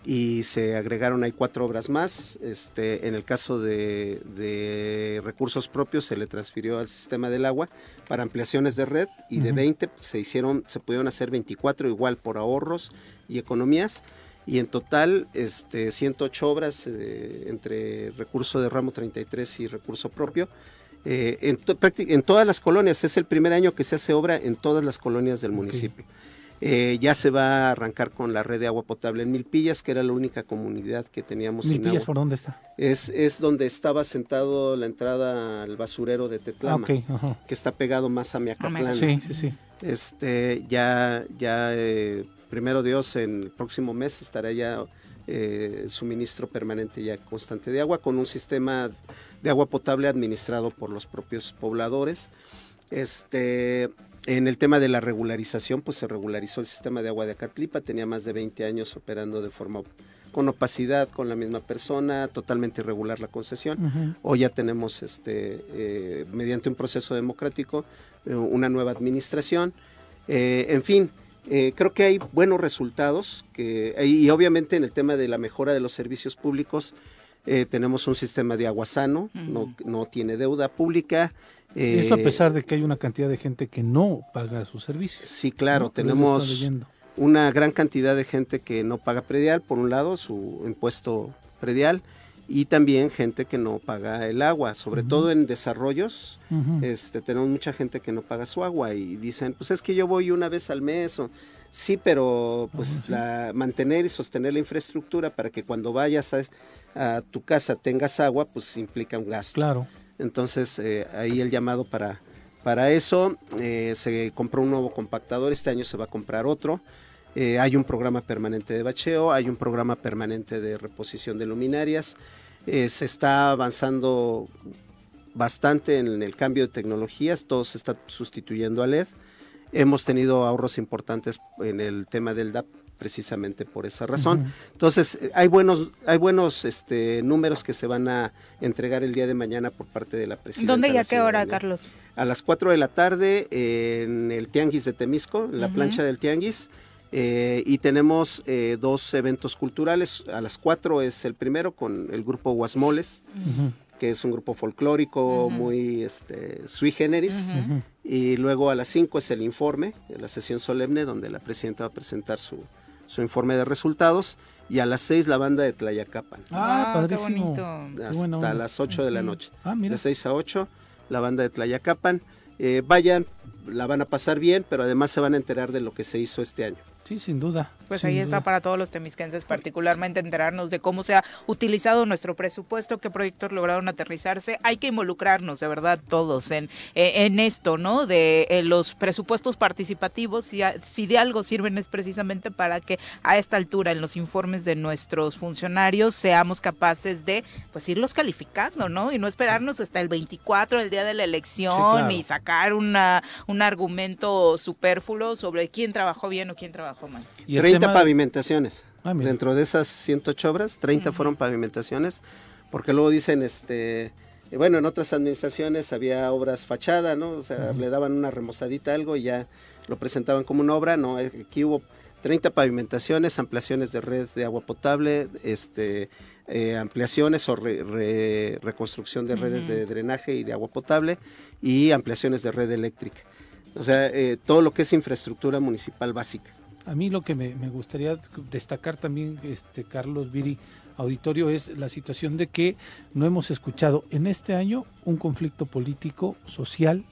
y se agregaron ahí cuatro obras más. Este, en el caso de, recursos propios se le transfirió al sistema del agua para ampliaciones de red y de 20 se hicieron, se pudieron hacer 24 igual por ahorros y economías y en total este, 108 obras eh, entre recurso de ramo 33 y recurso propio. Eh, en, en, todas las colonias, es el primer año que se hace obra en todas las colonias del municipio. Eh, ya se va a arrancar con la red de agua potable en Milpillas, que era la única comunidad que teníamos ¿Milpillas por dónde está? Es, es donde estaba sentado la entrada al basurero de Tetlama, ah, que está pegado más a Miacatlán. Sí, sí, sí. Este, ya, ya primero Dios, en el próximo mes estará ya eh, suministro permanente ya constante de agua con un sistema de agua potable administrado por los propios pobladores. Este, en el tema de la regularización, pues se regularizó el sistema de agua de Acatlipa, tenía más de 20 años operando de forma con opacidad con la misma persona, totalmente irregular la concesión. Hoy ya tenemos, este, eh, mediante un proceso democrático, eh, una nueva administración. en fin, eh, creo que hay buenos resultados que, y obviamente en el tema de la mejora de los servicios públicos eh, tenemos un sistema de agua sano, no, no, tiene deuda pública. Esto a eh, pesar de que hay una cantidad de gente que no paga sus servicios. Sí, claro, tenemos una gran cantidad de gente que no paga predial, por un lado, su impuesto predial, y también gente que no paga el agua, sobre todo en desarrollos, este, tenemos mucha gente que no paga su agua y dicen, pues es que yo voy una vez al mes o sí, pero pues la, mantener y sostener la infraestructura para que cuando vayas a, tu casa tengas agua, pues implica un gasto. Claro. Entonces eh, ahí el llamado para, para eso, eh, se compró un nuevo compactador, este año se va a comprar otro. Eh, hay un programa permanente de bacheo, hay un programa permanente de reposición de luminarias. Eh, se está avanzando bastante en el cambio de tecnologías, todo se está sustituyendo a LED. Hemos tenido ahorros importantes en el tema del DAP precisamente por esa razón. Entonces, hay buenos, hay buenos este, números que se van a entregar el día de mañana por parte de la presidenta. ¿Dónde y a qué hora. Carlos? A las 4 de la tarde en el Tianguis de Temisco, en la plancha del Tianguis. eh, y tenemos eh, dos eventos culturales. A las 4 es el primero con el grupo Guasmoles, que es un grupo folclórico muy este, sui generis. Y luego a las 5 es el informe, la sesión solemne, donde la presidenta va a presentar su, su informe de resultados. Y a las 6 la banda de Tlayacapan. Ah, Ah, qué padrísimo. bonito. Qué buena Hasta las 8 de la noche. Ah, mira. De 6 a 8, la banda de Tlayacapan. Eh, vayan, la van a pasar bien, pero además se van a enterar de lo que se hizo este año. Sí, sin duda. Pues sin ahí está para todos los temisquenses, particularmente enterarnos de cómo se ha utilizado nuestro presupuesto, qué proyectos lograron aterrizarse. Hay que involucrarnos, de verdad, todos en, eh, en esto, ¿no? De eh, los presupuestos participativos, si, a- si de algo sirven es precisamente para que a esta altura, en los informes de nuestros funcionarios, seamos capaces de, pues, irlos calificando, ¿no? Y no esperarnos hasta el 24, el día de la elección, Sí, claro. y sacar una, un argumento superfluo sobre quién trabajó bien o quién trabajó mal. Y el 30 tema de- pavimentaciones. Ah. Dentro de esas 108 obras, 30 fueron pavimentaciones, porque luego dicen, este, eh, bueno, en otras administraciones había obras fachada, ¿no? O sea, le daban una remozadita a algo y ya lo presentaban como una obra, no, aquí hubo 30 pavimentaciones, ampliaciones de red de agua potable, este, eh, ampliaciones o re- re- reconstrucción de redes de drenaje y de agua potable y ampliaciones de red eléctrica. O sea, eh, todo lo que es infraestructura municipal básica. A mí lo que me, me gustaría destacar también, este Carlos Viri, auditorio, es la situación de que no hemos escuchado en este año un conflicto político, social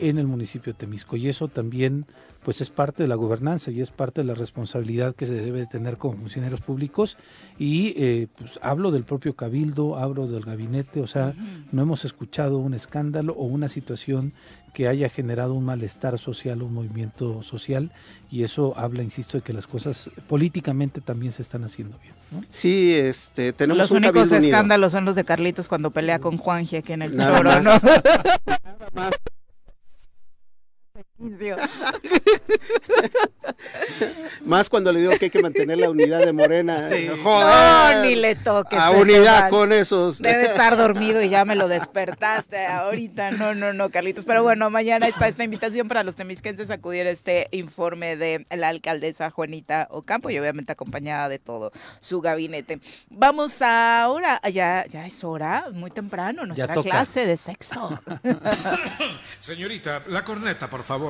en el municipio de Temisco. Y eso también pues es parte de la gobernanza y es parte de la responsabilidad que se debe de tener como funcionarios públicos. Y eh, pues hablo del propio cabildo, hablo del gabinete, o sea, no hemos escuchado un escándalo o una situación que haya generado un malestar social, un movimiento social, y eso habla, insisto, de que las cosas políticamente también se están haciendo bien. ¿no? Sí, este, tenemos los un únicos unido. escándalos son los de Carlitos cuando pelea con Juanji aquí en el Nada choro, más. ¿no? Más cuando le digo que hay que mantener la unidad de Morena. Sí. Joder. No, ni le toques. A unidad mal. con esos. Debe estar dormido y ya me lo despertaste ahorita. No, no, no, Carlitos. Pero bueno, mañana está esta invitación para los temisquenses a acudir a este informe de la alcaldesa Juanita Ocampo y obviamente acompañada de todo su gabinete. Vamos ahora, ya, ya es hora, muy temprano, nuestra clase de sexo. Señorita, la corneta, por favor.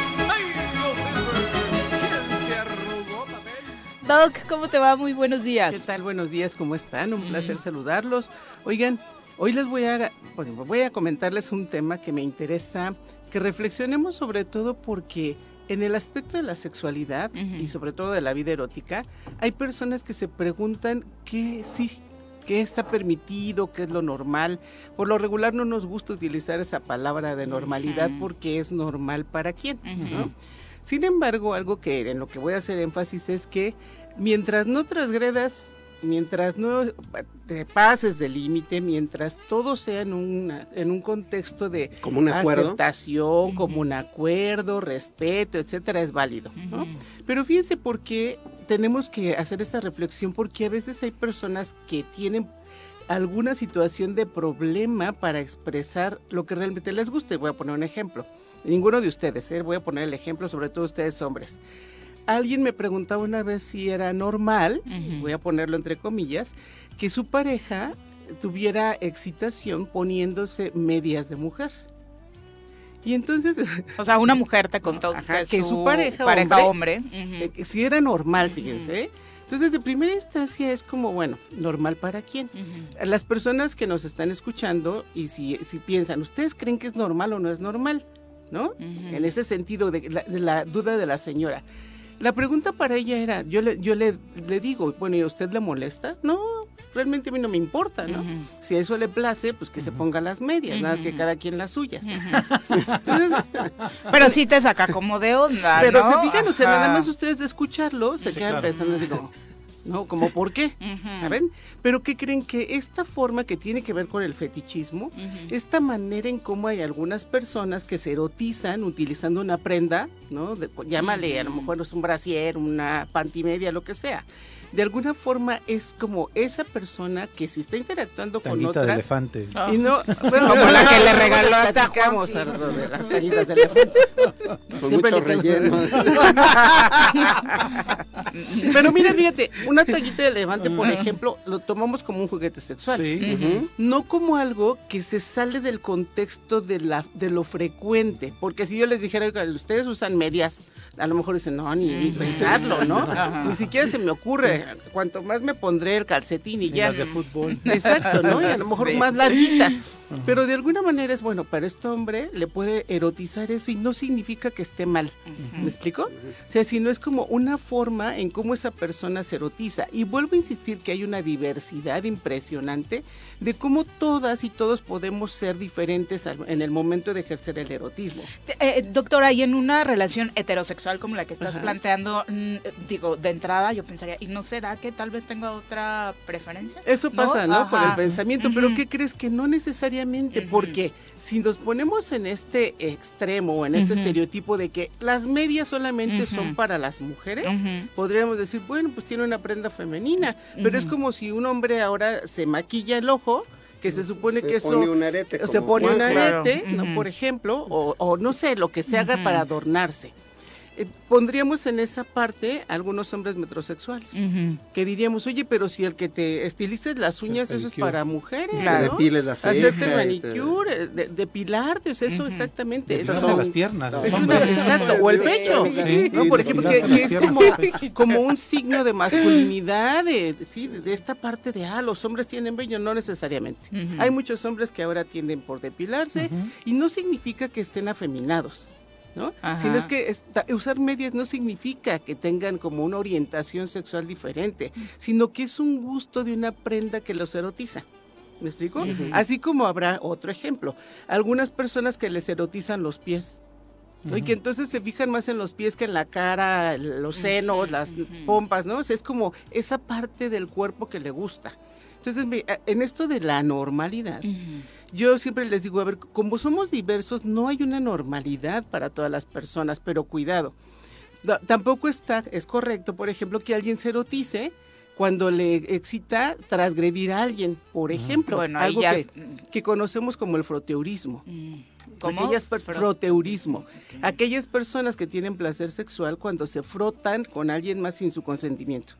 ¿Cómo te va? Muy buenos días. ¿Qué tal? Buenos días, ¿cómo están? Un placer saludarlos. Oigan, hoy les voy a, bueno, voy a comentarles un tema que me interesa que reflexionemos sobre todo porque en el aspecto de la sexualidad y sobre todo de la vida erótica, hay personas que se preguntan qué sí, qué está permitido, qué es lo normal. Por lo regular no nos gusta utilizar esa palabra de normalidad porque es normal para quién, ¿no? Sin embargo, algo que en lo que voy a hacer énfasis es que mientras no transgredas, mientras no te pases del límite, mientras todo sea en, una- en un contexto de Como un acuerdo. aceptación, como un acuerdo, respeto, etcétera, es válido. Pero fíjense por qué tenemos que hacer esta reflexión, porque a veces hay personas que tienen alguna situación de problema para expresar lo que realmente les guste. Voy a poner un ejemplo. Ninguno de ustedes, ¿eh? voy a poner el ejemplo, sobre todo ustedes hombres. Alguien me preguntaba una vez si era normal, voy a ponerlo entre comillas, que su pareja tuviera excitación poniéndose medias de mujer. Y entonces, O sea, una mujer te contó Ajá, que, que su, pareja, pareja hombre, hombre, eh, que si era normal, fíjense. ¿eh? Entonces, de primera instancia es como, bueno, normal para quién. Las personas que nos están escuchando y si, si piensan, ¿ustedes creen que es normal o no es normal? ¿No? En ese sentido de la, de la duda de la señora. La pregunta para ella era, yo le, yo le, le digo, bueno, ¿y a usted le molesta? No, realmente a mí no me importa, ¿no? Si a eso le place, pues que se ponga las medias, nada más que cada quien las suyas. Entonces, Pero sí te saca como de onda, pero ¿no? se fijan, o sea, nada más ustedes de escucharlo se Sí, quedan claro. pensando así como, ¿no? Como, ¿por qué? ¿Saben? Pero ¿qué creen que esta forma que tiene que ver con el fetichismo, esta manera en cómo hay algunas personas que se erotizan utilizando una prenda, ¿no? De- llámale, a lo mejor es un brasier, una pantimedia, lo que sea. De alguna forma es como esa persona que si está interactuando con Tanguita de otra elefante. y no, bueno, Como la que le regaló hasta de las tallitas de elefante. Con Siempre mucho relleno. Pero mira, fíjate, una tallita de elefante, por ejemplo, lo tomamos como un juguete sexual. Sí. No como algo que se sale del contexto de, la, de lo frecuente. Porque si yo les dijera, "Oiga, ustedes usan medias, a lo mejor dicen, no, ni, ni pensarlo, ¿no? Ni siquiera se me ocurre. Cuanto más me pondré el calcetín y Y ya. las de fútbol. Exacto, ¿no? Y a lo mejor Sí. más larguitas. Pero de alguna manera es bueno, para este hombre le puede erotizar eso y no significa que esté mal. ¿Me explico? O sea, sino es como una forma en cómo esa persona se erotiza. Y vuelvo a insistir que hay una diversidad impresionante de cómo todas y todos podemos ser diferentes en el momento de ejercer el erotismo. Eh, doctora, y en una relación heterosexual como la que estás Ajá. planteando, mm, digo, de entrada yo pensaría, ¿y no será que tal vez tenga otra preferencia? Eso pasa, ¿no? Por el pensamiento, pero. ¿qué crees? Que no necesariamente, Porque si nos ponemos en este extremo o en este estereotipo de que las medias solamente son para las mujeres, podríamos decir, bueno, pues tiene una prenda femenina, pero es como si un hombre ahora se maquilla el ojo, que se supone Se que eso... pone un arete o se pone un. Claro. arete, ¿no? Por ejemplo, o, o no sé, lo que se haga para adornarse. Eh, pondríamos en esa parte algunos hombres metrosexuales que diríamos, oye, pero si el que te estilices las uñas, eso es para mujeres, Te Claro. ¿no? depiles la ceja. Hacerte te- manicure, de- depilarte, o sea, eso exactamente. Esas son- las piernas. los Es una- hombres. exacto, o el pecho, Sí. ¿no? Por ejemplo, que, es las como, como un signo de masculinidad, de, sí, de esta parte de, ah, los hombres tienen vello, no necesariamente. Hay muchos hombres que ahora tienden por depilarse y no significa que estén afeminados. ¿No? Ajá. Sino es que esta- usar medias no significa que tengan como una orientación sexual diferente, sino que es un gusto de una prenda que los erotiza. ¿Me explico? Así como habrá otro ejemplo, algunas personas que les erotizan los pies. ¿no? Y que entonces se fijan más en los pies que en la cara, los senos, las pompas, ¿no? O sea, es como esa parte del cuerpo que le gusta. Entonces, en esto de la normalidad, yo siempre les digo, a ver, como somos diversos, no hay una normalidad para todas las personas, pero cuidado. Da- Tampoco está, es correcto, por ejemplo, que alguien se erotice cuando le excita transgredir a alguien, por ejemplo, Bueno, algo ya- que, que conocemos como el froteurismo. Mm. ¿Cómo? Aquellas froteurismo. Aquellas personas que tienen placer sexual cuando se frotan con alguien más sin su consentimiento.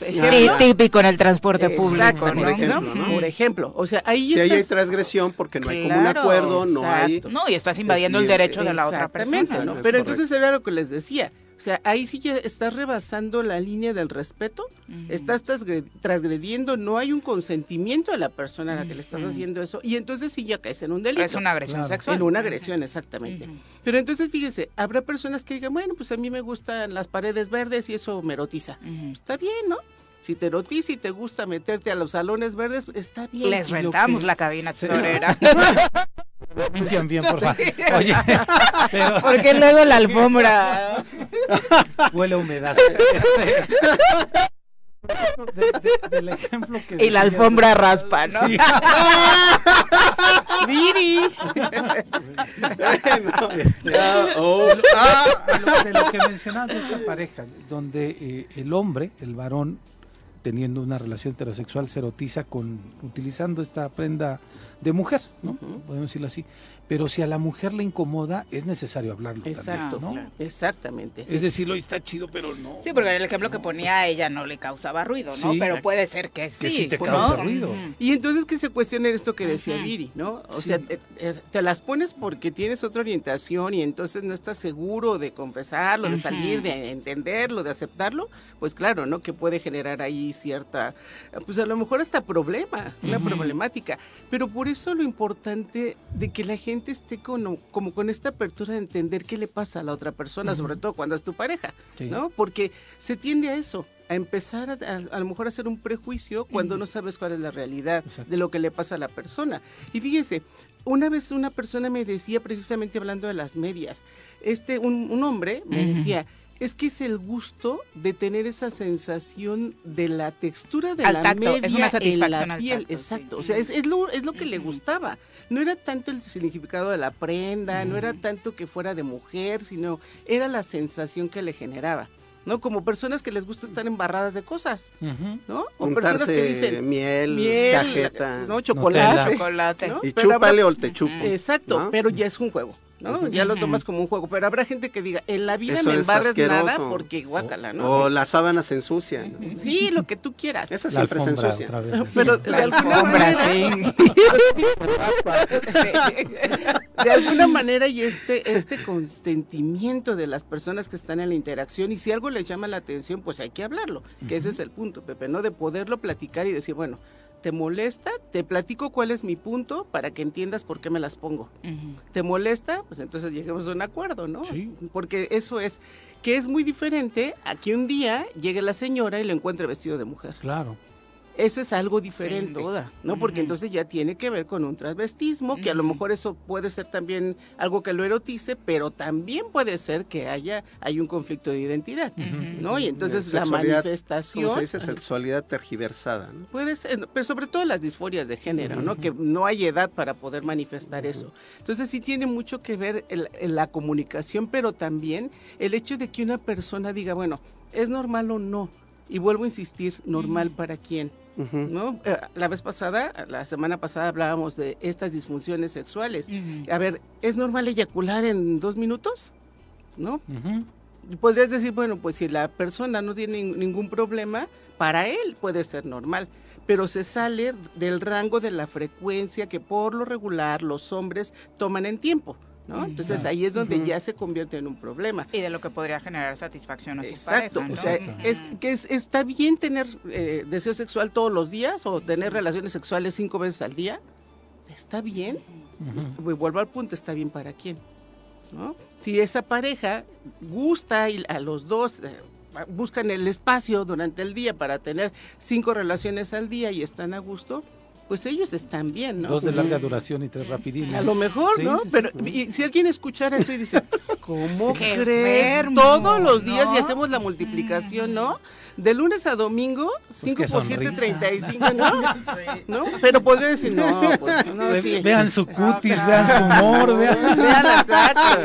Ejemplo, típico en el transporte público, Exacto, ¿no? por ejemplo, ¿no? ¿no? Por ejemplo, o sea, ahí Si ahí hay transgresión porque no hay como un Claro, acuerdo, no hay... No, y estás invadiendo el derecho de la otra persona. Pero correcto. entonces era lo que les decía. O sea, ahí sí ya estás rebasando la línea del respeto, estás transgre- transgrediendo, no hay un consentimiento de la persona a la que le estás haciendo eso, y entonces sí ya caes en un delito. Es una agresión Claro. sexual. En una agresión, exactamente. Pero entonces, fíjese, habrá personas que digan, bueno, pues a mí me gustan las paredes verdes y eso me erotiza. Está bien, ¿no? Si te erotiza y te gusta meterte a los salones verdes, está bien. Les rentamos que- la cabina tesorera. Limpian bien, por favor. Oye, pero Porque luego la alfombra. huele a humedad. Este, de- de- del ejemplo que Y la decías, alfombra raspa, ¿no? Sí. ¡Viri! Este, Ah, oh, ah, de lo, de lo que mencionabas de esta pareja, donde eh, el hombre, el varón, teniendo una relación heterosexual, se erotiza con utilizando esta prenda de mujer, ¿no? Podemos decirlo así. Pero si a la mujer le incomoda, es necesario hablarlo. también, ¿no? exactamente. sí. Es decir, "Oye, está chido, pero no. Sí, porque el ejemplo que ponía ella no le causaba ruido, ¿no? Sí. Pero puede ser que sí. Que sí te ruido. Y entonces que se cuestione esto que decía Ujú. Viri, ¿no? O Sí. sea, te, eh, te las pones porque tienes otra orientación y entonces no estás seguro de confesarlo, de salir, de entenderlo, de aceptarlo, pues claro, ¿no? Que puede generar ahí cierta, pues a lo mejor hasta problema, una problemática. Pero por eso lo importante de que la gente esté con, como con esta apertura de entender qué le pasa a la otra persona, sobre todo cuando es tu pareja, Sí. ¿no? Porque se tiende a eso, a empezar a, a- a lo mejor a hacer un prejuicio cuando no sabes cuál es la realidad de lo que le pasa a la persona. Y fíjese, una vez una persona me decía, precisamente hablando de las medias, este, un, un hombre me decía, es que es el gusto de tener esa sensación de la textura de Al la tacto, es media una en satisfacción la al piel. tacto, Exacto, o sea, es, es lo, es lo que le gustaba. No era tanto el significado de la prenda, no era tanto que fuera de mujer, sino era la sensación que le generaba. ¿no? Como personas que les gusta estar embarradas de cosas, ¿no? O personas que dicen miel, miel, cajeta, no, chocolate, Chocolate. ¿no? Y Pero chúpale o te chupo. Exacto, ¿no? pero ya es un juego. ¿No? Ya lo tomas como un juego, pero habrá gente que diga, en la vida Eso me es embarres nada porque guácala, ¿no? O las sábanas se ensucian. Sí, lo que tú quieras. Esa La siempre se ensucia. otra vez. Pero de alguna manera, Sí. de alguna manera y este este consentimiento de las personas que están en la interacción y si algo les llama la atención, pues hay que hablarlo, que ese es el punto, Pepe, no de poderlo platicar y decir, bueno, ¿te molesta? Te platico cuál es mi punto para que entiendas por qué me las pongo. ¿Te molesta? Pues entonces lleguemos a un acuerdo, ¿no? Sí. Porque eso es que es muy diferente a que un día llegue la señora y lo encuentre vestido de mujer. Claro. Eso es algo diferente, Sin duda. ¿no? Porque entonces ya tiene que ver con un transvestismo, que a lo mejor eso puede ser también algo que lo erotice, pero también puede ser que haya hay un conflicto de identidad, ¿no? Y entonces la manifestación ¿Cómo se dice? Sexualidad tergiversada. ¿no? Puede ser, pero sobre todo las disforias de género, ¿no? Que no hay edad para poder manifestar eso. Entonces sí tiene mucho que ver el- el- la comunicación, pero también el hecho de que una persona diga, bueno, ¿es normal o no? Y vuelvo a insistir, ¿normal para quién? ¿No? Eh, La vez pasada, la semana pasada hablábamos de estas disfunciones sexuales. A ver, ¿es normal eyacular en dos minutos? ¿No? podrías decir, bueno, pues si la persona no tiene nin- ningún problema, para él puede ser normal, pero se sale del rango de la frecuencia que por lo regular los hombres toman en tiempo, ¿no? Entonces ahí es donde ya se convierte en un problema. Y de lo que podría generar satisfacción a su Exacto, o sea, es que es- está bien tener eh, deseo sexual todos los días o tener relaciones sexuales cinco veces al día, está bien, vuelvo al punto, está bien para quién, ¿no? Si esa pareja gusta y a los dos eh, buscan el espacio durante el día para tener cinco relaciones al día y están a gusto, pues ellos están bien, ¿no? Dos de larga duración y tres rapidines. A lo mejor, Sí, ¿no? sí, sí. Pero y si alguien escuchara eso y dice, ¿cómo enfermo, Todos los días y hacemos la multiplicación, ¿no? De lunes a domingo, 5 qué por 7, sonrisa. 35, ¿no? ¿No? Pero podría decir, no, pues no, Ve-. Vean su cutis, vean su humor, vean. Vean, exacto,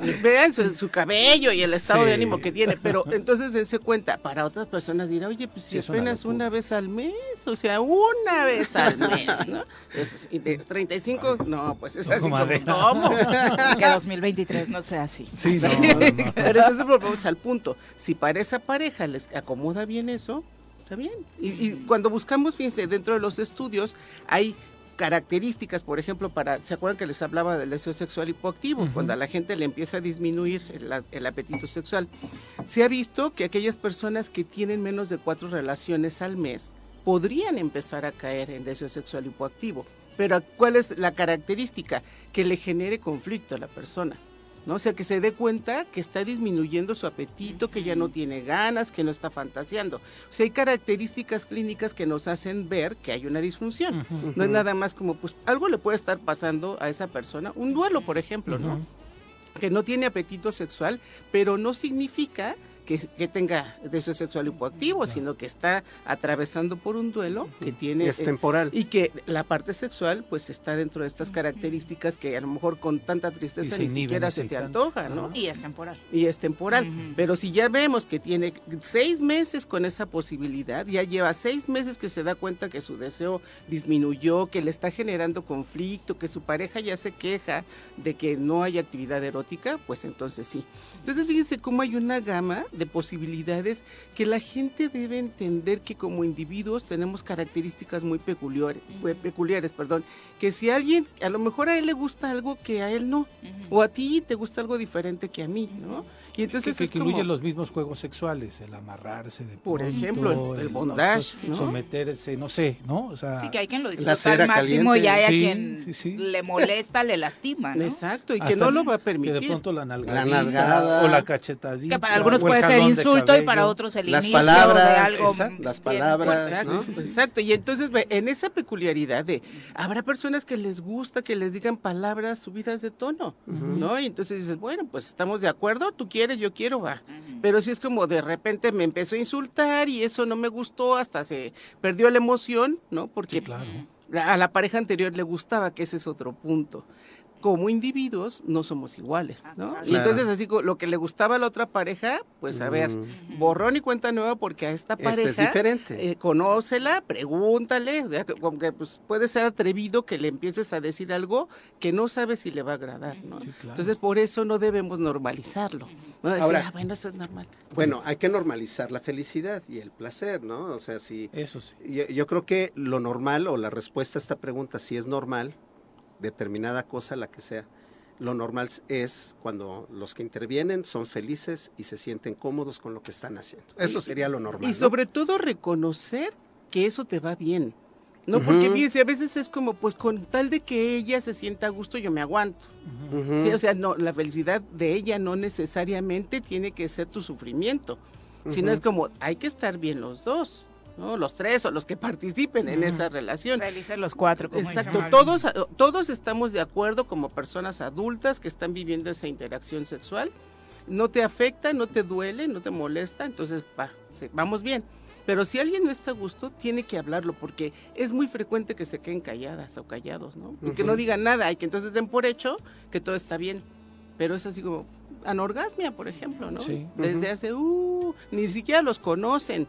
¿no? Vean su, su cabello y el estado Sí. de ánimo que tiene, pero entonces dense cuenta, para otras personas dirá, oye, pues si Sí, es una apenas una vez al mes, o sea, una vez al mes, ¿no? Pues, y de 35, no, pues es así como. ¿cómo? Que 2023 no sea así. Sí, no, no. Pero entonces volvemos al punto, si para esa pareja les acomoda bien eso, está bien. Y, y cuando buscamos, fíjense, dentro de los estudios hay características, por ejemplo, para, ¿se acuerdan que les hablaba del deseo sexual hipoactivo? Cuando a la gente le empieza a disminuir el, el apetito sexual. Se ha visto que aquellas personas que tienen menos de cuatro relaciones al mes podrían empezar a caer en deseo sexual hipoactivo. Pero ¿cuál es la característica? Que le genere conflicto a la persona. ¿no? O sea, que se dé cuenta que está disminuyendo su apetito, que ya no tiene ganas, que no está fantaseando. O sea, hay características clínicas que nos hacen ver que hay una disfunción. No es nada más como, pues, algo le puede estar pasando a esa persona. Un duelo, por ejemplo, ¿no? Que no tiene apetito sexual, pero no significa que, que tenga deseo sexual hipoactivo, sino que está atravesando por un duelo que tiene... Es eh, temporal. y que la parte sexual pues está dentro de estas características que a lo mejor con tanta tristeza ni inhiben siquiera se te antoja, ¿no? Y es temporal. Y es temporal. Pero si ya vemos que tiene seis meses con esa posibilidad, ya lleva seis meses que se da cuenta que su deseo disminuyó, que le está generando conflicto, que su pareja ya se queja de que no hay actividad erótica, pues entonces sí. Entonces fíjense cómo hay una gama de posibilidades que la gente debe entender que como individuos tenemos características muy peculiares, eh, peculiares, perdón, que si alguien, a lo mejor a él le gusta algo que a él no, o a ti te gusta algo diferente que a mí, ¿no? Y entonces que, que los mismos juegos sexuales, el amarrarse de Por ejemplo, el, bondage, someterse, no sé, ¿no? O sea, sí, que hay quien lo disfruta al máximo y hay a quien le molesta, le lastima, ¿no? Exacto, y que no lo va a permitir. Que de pronto la nalgada o la cachetadita. Que para algunos puede ser insulto y para otros el las palabras, de algo. las palabras, exacto, exacto, y entonces en esa peculiaridad de, habrá personas que les gusta que les digan palabras subidas de tono, ¿no? Y entonces dices, bueno, pues estamos de acuerdo, tú quieres yo quiero, va. Pero si es como de repente me empezó a insultar y eso no me gustó, hasta se perdió la emoción, ¿no? Porque a la pareja anterior le gustaba, que ese es otro punto como individuos no somos iguales, ah, ¿no? Y entonces así lo que le gustaba a la otra pareja, pues a ver, borrón y cuenta nueva porque a esta pareja este es diferente. Eh, conócela, pregúntale, o sea, como que pues, puede ser atrevido que le empieces a decir algo que no sabes si le va a agradar, ¿no? Entonces por eso no debemos normalizarlo. ¿no? Ahora, ah, bueno, eso es normal. Bueno, hay que normalizar la felicidad y el placer, ¿no? O sea, si Eso sí. yo creo que lo normal o la respuesta a esta pregunta si es normal determinada cosa, la que sea. Lo normal es cuando los que intervienen son felices y se sienten cómodos con lo que están haciendo. Eso sería lo normal. Y sobre todo reconocer que eso te va bien. No, porque fíjese, a veces es como, pues con tal de que ella se sienta a gusto, yo me aguanto. o sea, no, la felicidad de ella no necesariamente tiene que ser tu sufrimiento, sino es como, hay que estar bien los dos. ¿No? Los tres o los que participen en esa relación. Felices los cuatro. Como Exacto, todos, todos estamos de acuerdo como personas adultas que están viviendo esa interacción sexual. No te afecta, no te duele, no te molesta, entonces va, vamos bien. Pero si alguien no está a gusto, tiene que hablarlo, porque es muy frecuente que se queden calladas o callados, ¿no? Y que no digan nada, y que entonces den por hecho que todo está bien. Pero es así como anorgasmia, por ejemplo, ¿no? Desde hace, uh, ni siquiera los conocen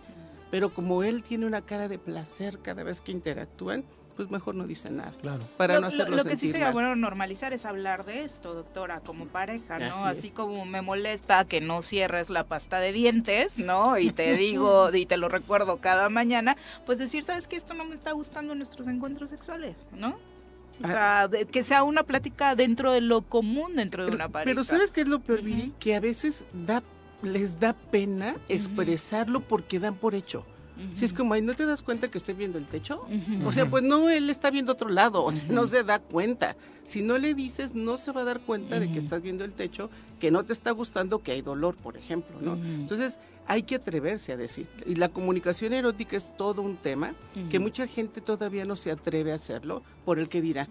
pero como él tiene una cara de placer cada vez que interactúan, pues mejor no dice nada. Claro. Para no hacerlo Lo, lo que sí sería bueno normalizar es hablar de esto, doctora, como pareja, ¿no? Así, como me molesta que no cierres la pasta de dientes, ¿no? Y te digo, y te lo recuerdo cada mañana, pues decir, ¿sabes qué? Esto no me está gustando en nuestros encuentros sexuales, ¿no? O ah. sea, que sea una plática dentro de lo común dentro de una pareja. Pero ¿sabes qué es lo peor, Viri? Que a veces da les da pena expresarlo porque dan por hecho. Si es como, no te das cuenta que estoy viendo el techo. O sea, pues no, él está viendo otro lado, o sea, no se da cuenta. Si no le dices, no se va a dar cuenta de que estás viendo el techo, que no te está gustando, que hay dolor, por ejemplo, ¿no? Entonces, hay que atreverse a decir. Y la comunicación erótica es todo un tema que mucha gente todavía no se atreve a hacerlo por el que dirá.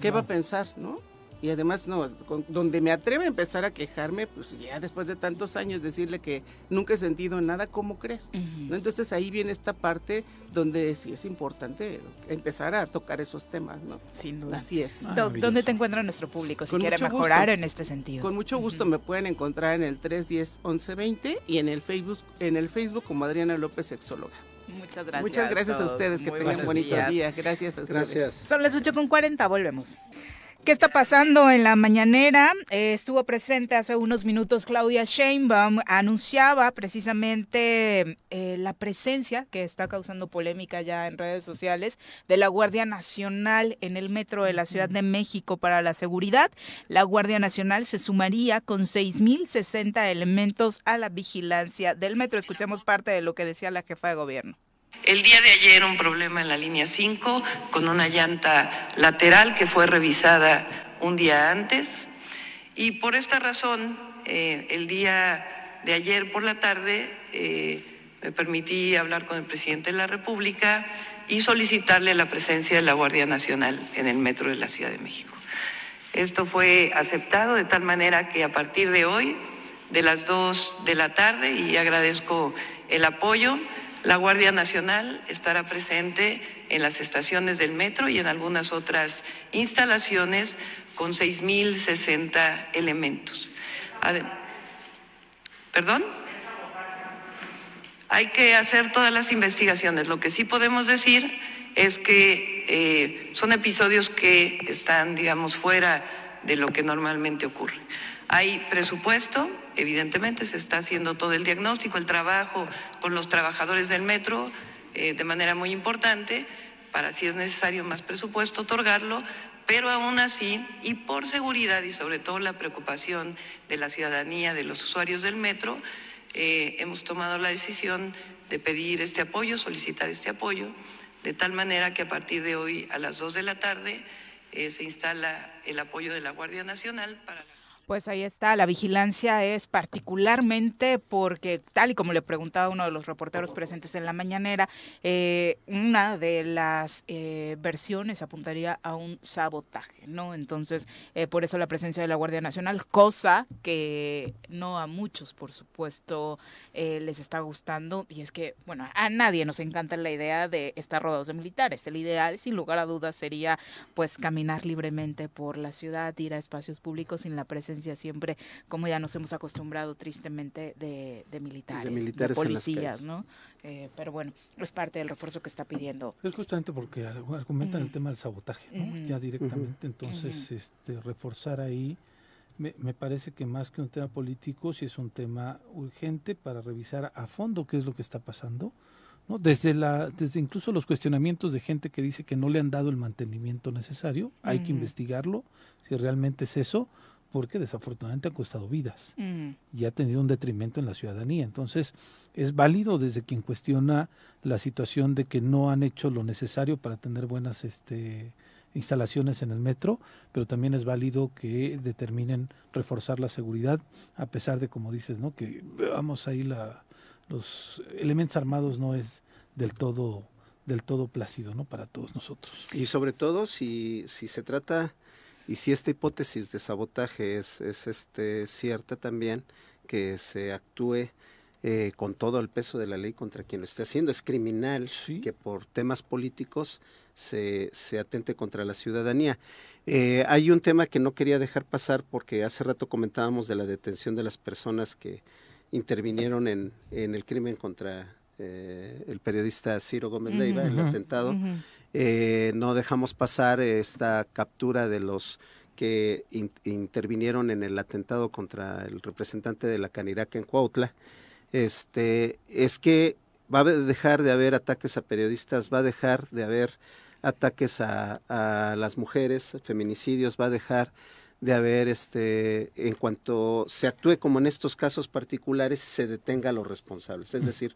¿Qué va a pensar, no? Y además no donde me atreve a empezar a quejarme pues ya después de tantos años decirle que nunca he sentido nada cómo crees entonces ahí viene esta parte donde sí es importante empezar a tocar esos temas no sin duda. Así es. Dónde te encuentra nuestro público si quiere mejorar en este sentido. Con mucho gusto me pueden encontrar en el 310 1120 y en el Facebook en el Facebook como Adriana López sexóloga. Muchas gracias. Muchas gracias a, ustedes, que tengan un bonito día. Gracias a ustedes. Gracias. Son las 8 con 40, volvemos. ¿Qué está pasando en la mañanera? Eh, estuvo presente hace unos minutos Claudia Sheinbaum, anunciaba precisamente eh, la presencia que está causando polémica ya en redes sociales de la Guardia Nacional en el metro de la Ciudad de México para la seguridad. La Guardia Nacional se sumaría con 6.060 elementos a la vigilancia del metro. Escuchemos parte de lo que decía la jefa de gobierno. El día de ayer un problema en la línea 5 con una llanta lateral que fue revisada un día antes y por esta razón eh, el día de ayer por la tarde eh, me permití hablar con el presidente de la República y solicitarle la presencia de la Guardia Nacional en el metro de la Ciudad de México. Esto fue aceptado de tal manera que a partir de hoy, de las dos de la tarde, y agradezco el apoyo, la Guardia Nacional estará presente en las estaciones del metro y en algunas otras instalaciones con 6.060 elementos. ¿Perdón? Hay que hacer todas las investigaciones. Lo que sí podemos decir es que eh, son episodios que están, digamos, fuera de lo que normalmente ocurre. Hay presupuesto, evidentemente se está haciendo todo el diagnóstico, el trabajo con los trabajadores del metro eh, de manera muy importante para si es necesario más presupuesto otorgarlo, pero aún así, y por seguridad y sobre todo la preocupación de la ciudadanía, de los usuarios del metro, eh, hemos tomado la decisión de pedir este apoyo, solicitar este apoyo, de tal manera que a partir de hoy a las 2 de la tarde eh, se instala el apoyo de la Guardia Nacional para la pues ahí está, la vigilancia es particularmente porque, tal y como le preguntaba uno de los reporteros presentes en la mañanera, eh, una de las eh, versiones apuntaría a un sabotaje, ¿no? Entonces, eh, por eso la presencia de la Guardia Nacional, cosa que no a muchos, por supuesto, les está gustando, y es que, bueno, a nadie nos encanta la idea de estar rodeados de militares. El ideal, sin lugar a dudas, sería pues caminar libremente por la ciudad, ir a espacios públicos sin la presencia siempre, como ya nos hemos acostumbrado tristemente, de, militares, de, militares policías, ¿no? Eh, pero bueno, es parte del refuerzo que está pidiendo. Es justamente porque argumentan el tema del sabotaje, ¿no? Ya directamente, entonces, este, reforzar ahí, me, me, parece que más que un tema político, sí es un tema urgente para revisar a fondo qué es lo que está pasando. ¿no? Desde, la, desde incluso los cuestionamientos de gente que dice que no le han dado el mantenimiento necesario, hay que investigarlo, si realmente es eso, porque desafortunadamente ha costado vidas y ha tenido un detrimento en la ciudadanía. Entonces, es válido desde quien cuestiona la situación de que no han hecho lo necesario para tener buenas este, instalaciones en el metro, pero también es válido que determinen reforzar la seguridad, a pesar de, como dices, ¿no? que vamos ahí la, los elementos armados no es del todo del todo plácido ¿no? para todos nosotros. Y sobre todo si, si se trata y si esta hipótesis de sabotaje es, es este, cierta también, que se actúe eh, con todo el peso de la ley contra quien lo esté haciendo. Es criminal que por temas políticos se, se atente contra la ciudadanía. Eh, hay un tema que no quería dejar pasar porque hace rato comentábamos de la detención de las personas que intervinieron en, en el crimen contra eh, el periodista Ciro Gómez Leiva, el atentado. Eh, no dejamos pasar esta captura de los que intervinieron en el atentado contra el representante de la Caniraca en Cuautla. Este, es que va a dejar de haber ataques a periodistas, va a dejar de haber ataques a, a las mujeres, feminicidios, va a dejar de haber, este, en cuanto se actúe como en estos casos particulares, se detenga a los responsables. Es decir,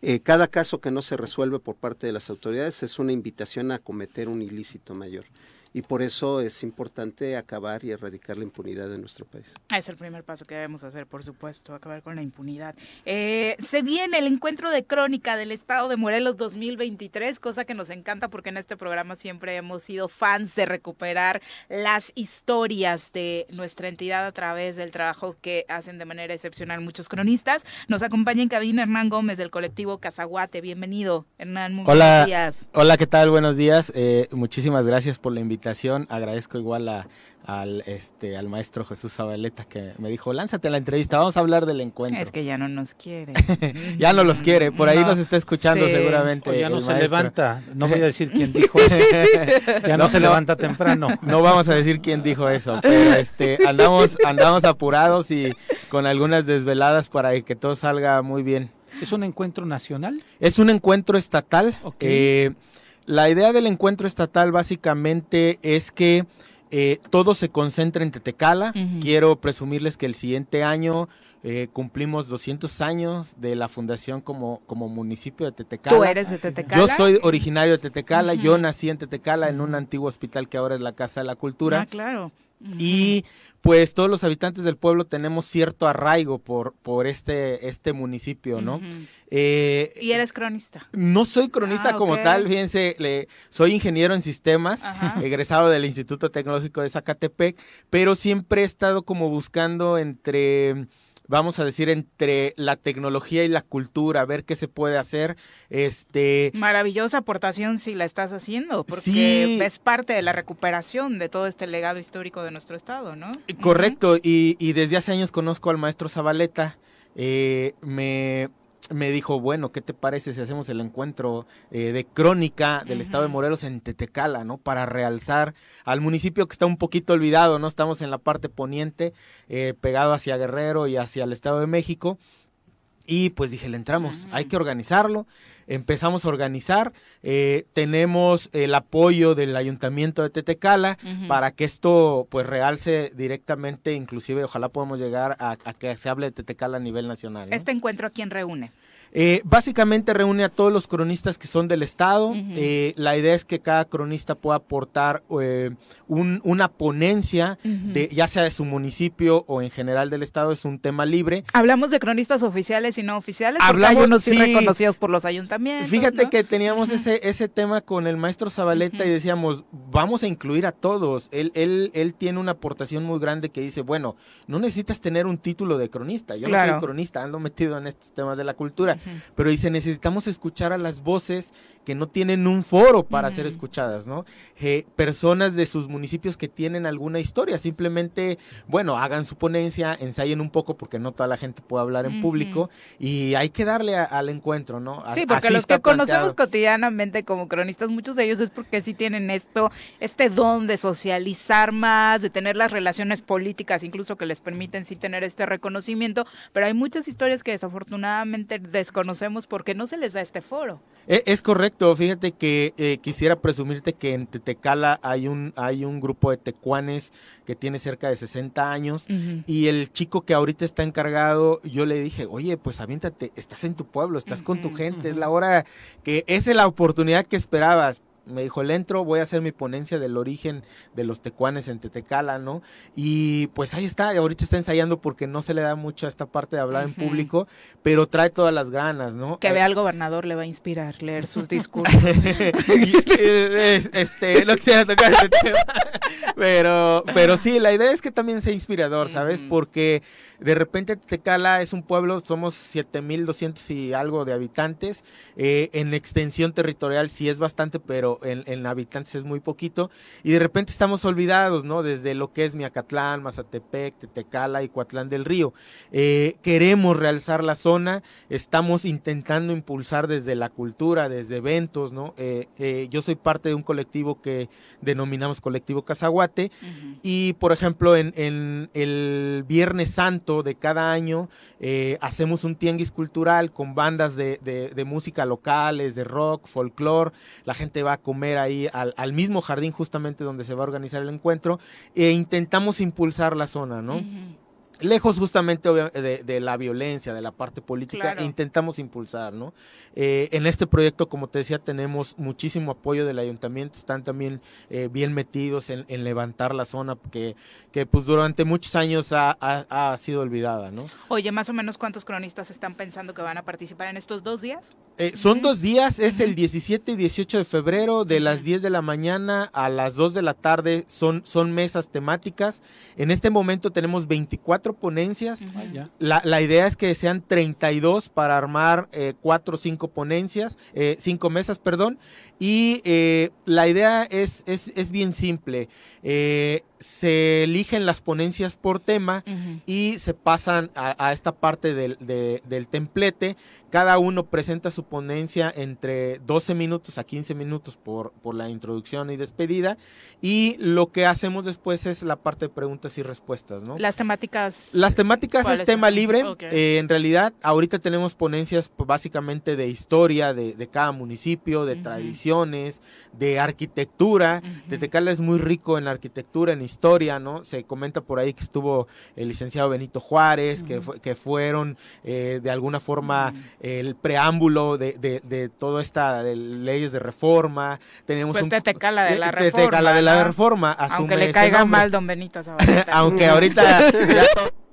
eh, cada caso que no se resuelve por parte de las autoridades es una invitación a cometer un ilícito mayor y por eso es importante acabar y erradicar la impunidad en nuestro país. Es el primer paso que debemos hacer, por supuesto, acabar con la impunidad. Eh, se viene el encuentro de crónica del Estado de Morelos 2023, cosa que nos encanta porque en este programa siempre hemos sido fans de recuperar las historias de nuestra entidad a través del trabajo que hacen de manera excepcional muchos cronistas. Nos acompaña en cabina Hernán Gómez del colectivo Cazaguate. Bienvenido, Hernán. Muy Hola, buenos días. Hola, ¿qué tal? Buenos días. Eh, muchísimas gracias por la invitación Agradezco igual a, al, este, al maestro Jesús Zabaleta que me dijo, lánzate a la entrevista, vamos a hablar del encuentro. Es que ya no nos quiere. ya no los quiere, por ahí nos está escuchando seguramente. ya no se levanta, no voy a decir quién dijo eso. ya no, se levanta temprano. No vamos a decir quién dijo eso, pero este, andamos, andamos apurados y con algunas desveladas para que todo salga muy bien. ¿Es un encuentro nacional? Es un encuentro estatal. Eh, la idea del encuentro estatal básicamente es que eh, todo se concentra en Tetecala. Quiero presumirles que el siguiente año eh, cumplimos 200 años de la fundación como, como municipio de Tetecala. ¿Tú eres de Tetecala? Yo soy originario de Tetecala. Yo nací en Tetecala, en un antiguo hospital que ahora es la Casa de la Cultura. Ah, claro. Y pues todos los habitantes del pueblo tenemos cierto arraigo por, por este, este municipio, ¿no? Eh, ¿Y eres cronista? No soy cronista ah, como tal, fíjense, le, soy ingeniero en sistemas, egresado del Instituto Tecnológico de Zacatepec, pero siempre he estado como buscando entre vamos a decir, entre la tecnología y la cultura, a ver qué se puede hacer. Este Maravillosa aportación si la estás haciendo, porque es parte de la recuperación de todo este legado histórico de nuestro estado, ¿no? Correcto, y, y desde hace años conozco al maestro Zabaleta. Eh, me me dijo, bueno, ¿qué te parece si hacemos el encuentro eh, de crónica del estado de Morelos en Tetecala, ¿no? Para realzar al municipio que está un poquito olvidado, ¿no? Estamos en la parte poniente, eh, pegado hacia Guerrero y hacia el estado de México. Y pues dije, le entramos, hay que organizarlo. Empezamos a organizar, eh, tenemos el apoyo del ayuntamiento de Tetecala para que esto pues realce directamente, inclusive ojalá podamos llegar a, a que se hable de Tetecala a nivel nacional. ¿no? Este encuentro a quién reúne. Eh, básicamente reúne a todos los cronistas que son del estado. Eh, la idea es que cada cronista pueda aportar eh, un- una ponencia, de, ya sea de su municipio o en general del estado, es un tema libre. Hablamos de cronistas oficiales y no oficiales, porque Hablamos- hay unos sí sí. reconocidos por los ayuntamientos. Fíjate ¿no? que teníamos ese, ese tema con el maestro Zabaleta y decíamos, vamos a incluir a todos. Él, él, él tiene una aportación muy grande que dice, bueno, no necesitas tener un título de cronista. Yo no soy cronista, ando metido en estos temas de la cultura. Pero dice, necesitamos escuchar a las voces que no tienen un foro para ser escuchadas, ¿no? Eh, personas de sus municipios que tienen alguna historia, simplemente, bueno, hagan su ponencia, ensayen un poco porque no toda la gente puede hablar en público y hay que darle a- al encuentro, ¿no? A- Sí, porque los que conocemos cotidianamente como cronistas, muchos de ellos es porque sí tienen esto, este don de socializar más, de tener las relaciones políticas, incluso que les permiten sí tener este reconocimiento, pero hay muchas historias que desafortunadamente desconocemos porque no se les da este foro. E- Es correcto, fíjate que eh, quisiera presumirte que en Tetecala hay un, hay un grupo de tecuanes que tiene cerca de 60 años y el chico que ahorita está encargado, yo le dije, oye, pues aviéntate, estás en tu pueblo, estás con tu gente, es la hora que esa es la oportunidad que esperabas. Me dijo, le entro, voy a hacer mi ponencia del origen de los tecuanes en Tetecala, ¿no? Y pues ahí está, ahorita está ensayando porque no se le da mucho a esta parte de hablar en público, pero trae todas las ganas, ¿no? Que Eh, vea al gobernador le va a inspirar leer sus discursos. y, eh, es- este, no quisiera tocar ese tema. Pero, pero sí, la idea es que también sea inspirador, ¿sabes? Porque de repente Tecala es un pueblo, somos 7200 y algo de habitantes. eh, en extensión territorial sí es bastante, pero en, en habitantes es muy poquito. Y de repente estamos olvidados, ¿no? Desde lo que es Miacatlán, Mazatepec, Tetecala y Coatlán del Río. Eh, queremos realzar la zona, estamos intentando impulsar desde la cultura, desde eventos, ¿no? Eh, eh, yo soy parte de un colectivo que denominamos Colectivo Cazaguate y, por ejemplo, en, en el Viernes Santo de cada año hacemos un tianguis cultural con bandas de, de- de música locales, de rock, folclore. La gente va a comer ahí al, al mismo jardín justamente donde se va a organizar el encuentro e intentamos impulsar la zona, ¿no? Lejos justamente de, de la violencia, de la parte política, Claro. intentamos impulsar, ¿no? Eh, en este proyecto, como te decía, tenemos muchísimo apoyo del ayuntamiento, están también eh, bien metidos en, en levantar la zona que, que pues durante muchos años ha, ha- ha sido olvidada, ¿no? Oye, más o menos cuántos cronistas están pensando que van a participar en estos dos días? Eh, son dos días, es el 17 y 18 de febrero, de las 10 de la mañana a las 2 de la tarde, son, son mesas temáticas. En este momento tenemos 24 ponencias. La, la idea es que sean 32 para armar eh, cuatro o cinco ponencias, eh, cinco mesas, perdón. Y eh, la idea es, es, es bien simple. Se eligen las ponencias por tema y se pasan a, a esta parte del, de- del templete. Cada uno presenta su ponencia entre 12 minutos a 15 minutos por, por la introducción y despedida. Y lo que hacemos después es la parte de preguntas y respuestas, ¿no? Las temáticas. Las temáticas ¿Cuáles es tema libre. Eh, en realidad, ahorita tenemos ponencias pues, básicamente de historia de, de cada municipio, de tradiciones, de arquitectura. Tetecala es muy rico en arquitectura, en historia, ¿no? Se comenta por ahí que estuvo el licenciado Benito Juárez, que, fue- que fueron eh, de alguna forma el preámbulo de, de, de toda esta de leyes de reforma. Tenemos Pues un Tetecala de la eh, reforma. Tetecala de la reforma. Aunque le caiga mal don Benito. Aunque ahorita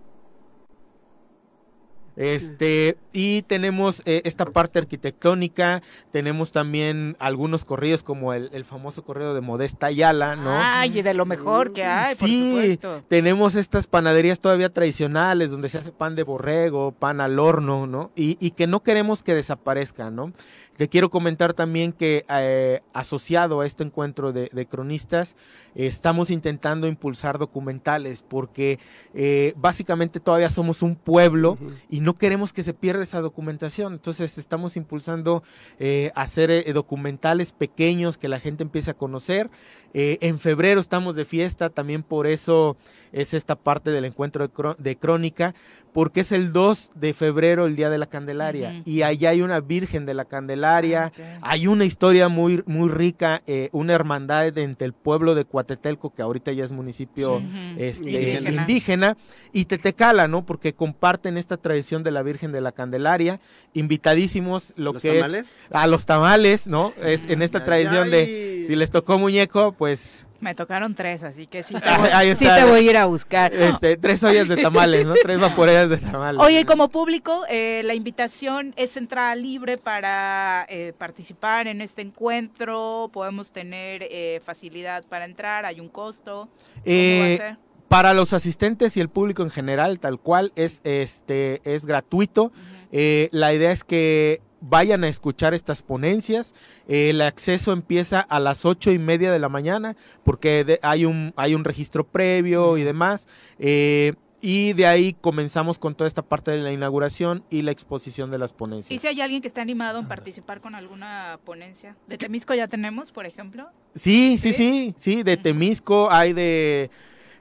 Este, y tenemos eh, esta parte arquitectónica, tenemos también algunos corridos como el, el famoso corrido de Modesta Ayala, ¿no? Ay, y de lo mejor que hay, por sí, supuesto. tenemos estas panaderías todavía tradicionales donde se hace pan de borrego, pan al horno, ¿no? Y, y que no queremos que desaparezcan, ¿no? Te quiero comentar también que eh, asociado a este encuentro de, de cronistas, estamos intentando impulsar documentales porque eh, básicamente todavía somos un pueblo y no queremos que se pierda esa documentación. Entonces estamos impulsando eh, hacer documentales pequeños que la gente empiece a conocer. En febrero estamos de fiesta, también por eso es esta parte del encuentro de crónica, porque es el 2 de febrero el Día de la Candelaria y allá hay una Virgen de la Candelaria, hay una historia muy, muy rica, eh, una hermandad entre el pueblo de Cuatetelco, que ahorita ya es municipio Sí. Este, Indígena. indígena. y Tetecala, ¿no? Porque comparten esta tradición de la Virgen de la Candelaria, invitadísimos lo ¿Los que tamales? es a los tamales, ¿no? Es en esta tradición de si les tocó muñeco, pues Me tocaron tres, así que sí te voy, ahí sí está. te voy a ir a buscar. este, tres ollas de tamales, ¿no? Tres vaporeras de tamales. Oye, como público, eh, la invitación es entrada libre para eh, participar en este encuentro. Podemos tener eh, facilidad para entrar. Hay un costo. ¿Cómo Eh, va a ser? para los asistentes y el público en general, tal cual, es, este, es gratuito. Eh, la idea es que vayan a escuchar estas ponencias. El acceso empieza a las ocho y media de la mañana porque de- hay, un, hay un registro previo y demás. Eh, y de ahí comenzamos con toda esta parte de la inauguración y la exposición de las ponencias. ¿Y si hay alguien que está animado en participar con alguna ponencia? ¿De Temisco ya tenemos, por ejemplo? Sí, sí, sí, sí, de Temisco, hay de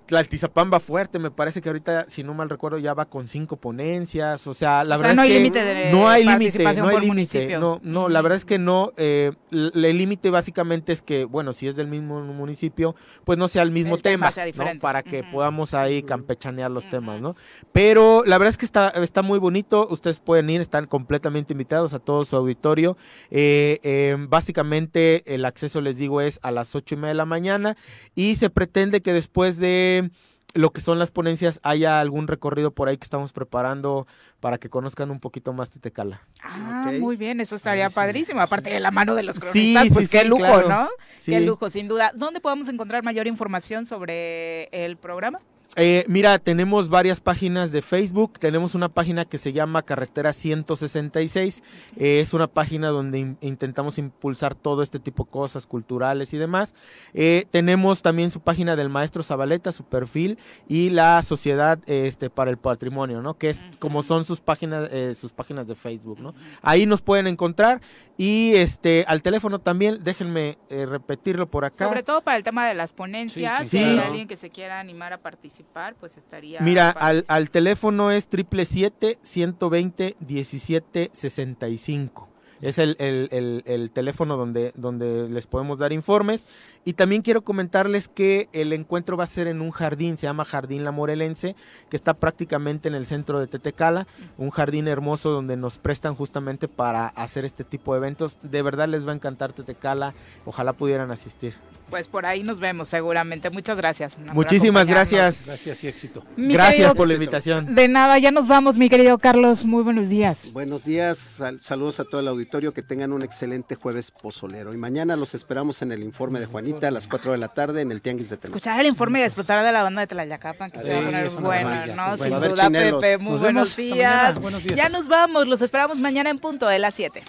Tlaltizapán va fuerte, me parece que ahorita, si no mal recuerdo, ya va con cinco ponencias, o sea, la O sea, verdad no es hay que límite de no hay límite, no hay por límite, municipio. no, no, la verdad es que no, eh, el límite básicamente es que, bueno, si es del mismo municipio, pues no sea el mismo El tema ¿no? Para que podamos ahí campechanear los temas, ¿no? Pero la verdad es que está, está muy bonito, ustedes pueden ir, están completamente invitados a todo su auditorio, eh, eh, básicamente el acceso, les digo, es a las ocho y media de la mañana y se pretende que después de lo que son las ponencias haya algún recorrido por ahí que estamos preparando para que conozcan un poquito más Tetecala. Ah, muy bien, eso estaría padrísimo. Aparte de la mano de los Sí, cronistas, pues sí, qué sí, lujo, claro. ¿no? Qué lujo, sin duda. ¿Dónde podemos encontrar mayor información sobre el programa? Eh, mira, tenemos varias páginas de Facebook. Tenemos una página que se llama Carretera 166. Eh, es una página donde in- intentamos impulsar todo este tipo de cosas culturales y demás. Eh, tenemos también su página del maestro Zabaleta, su perfil y la Sociedad este, para el Patrimonio, ¿no? Que es como son sus páginas, eh, sus páginas de Facebook, ¿no? Ahí nos pueden encontrar y este al teléfono también. Déjenme eh, repetirlo por acá. Sobre todo para el tema de las ponencias. Sí, si hay claro. alguien que se quiera animar a participar, pues estaría. Mira, al, al teléfono es triple siete ciento veinte diecisiete sesenta y cinco. Es el, el- el- el teléfono donde, donde les podemos dar informes. Y también quiero comentarles que el encuentro va a ser en un jardín, se llama Jardín La Morelense, que está prácticamente en el centro de Tetecala, un jardín hermoso donde nos prestan justamente para hacer este tipo de eventos. De verdad les va a encantar Tetecala, ojalá pudieran asistir. Pues por ahí nos vemos seguramente. Muchas gracias. Muchísimas gracias. Gracias y éxito. Mi Gracias querido- por la invitación. De nada, ya nos vamos, mi querido Carlos. Muy buenos días. Buenos días, sal- saludos a todo el auditorio, que tengan un excelente jueves pozolero. Y mañana los esperamos en el informe de A las 4 de la tarde en el Tianguis de Temisco. Escuchar el informe y disfrutar de la banda de Tlayacapan, que se va a poner maravilla. ¿no? Bueno, Sin duda, chinelos. Pepe. Muy días. Buenos días. Ya nos vamos, los esperamos mañana en punto de las 7.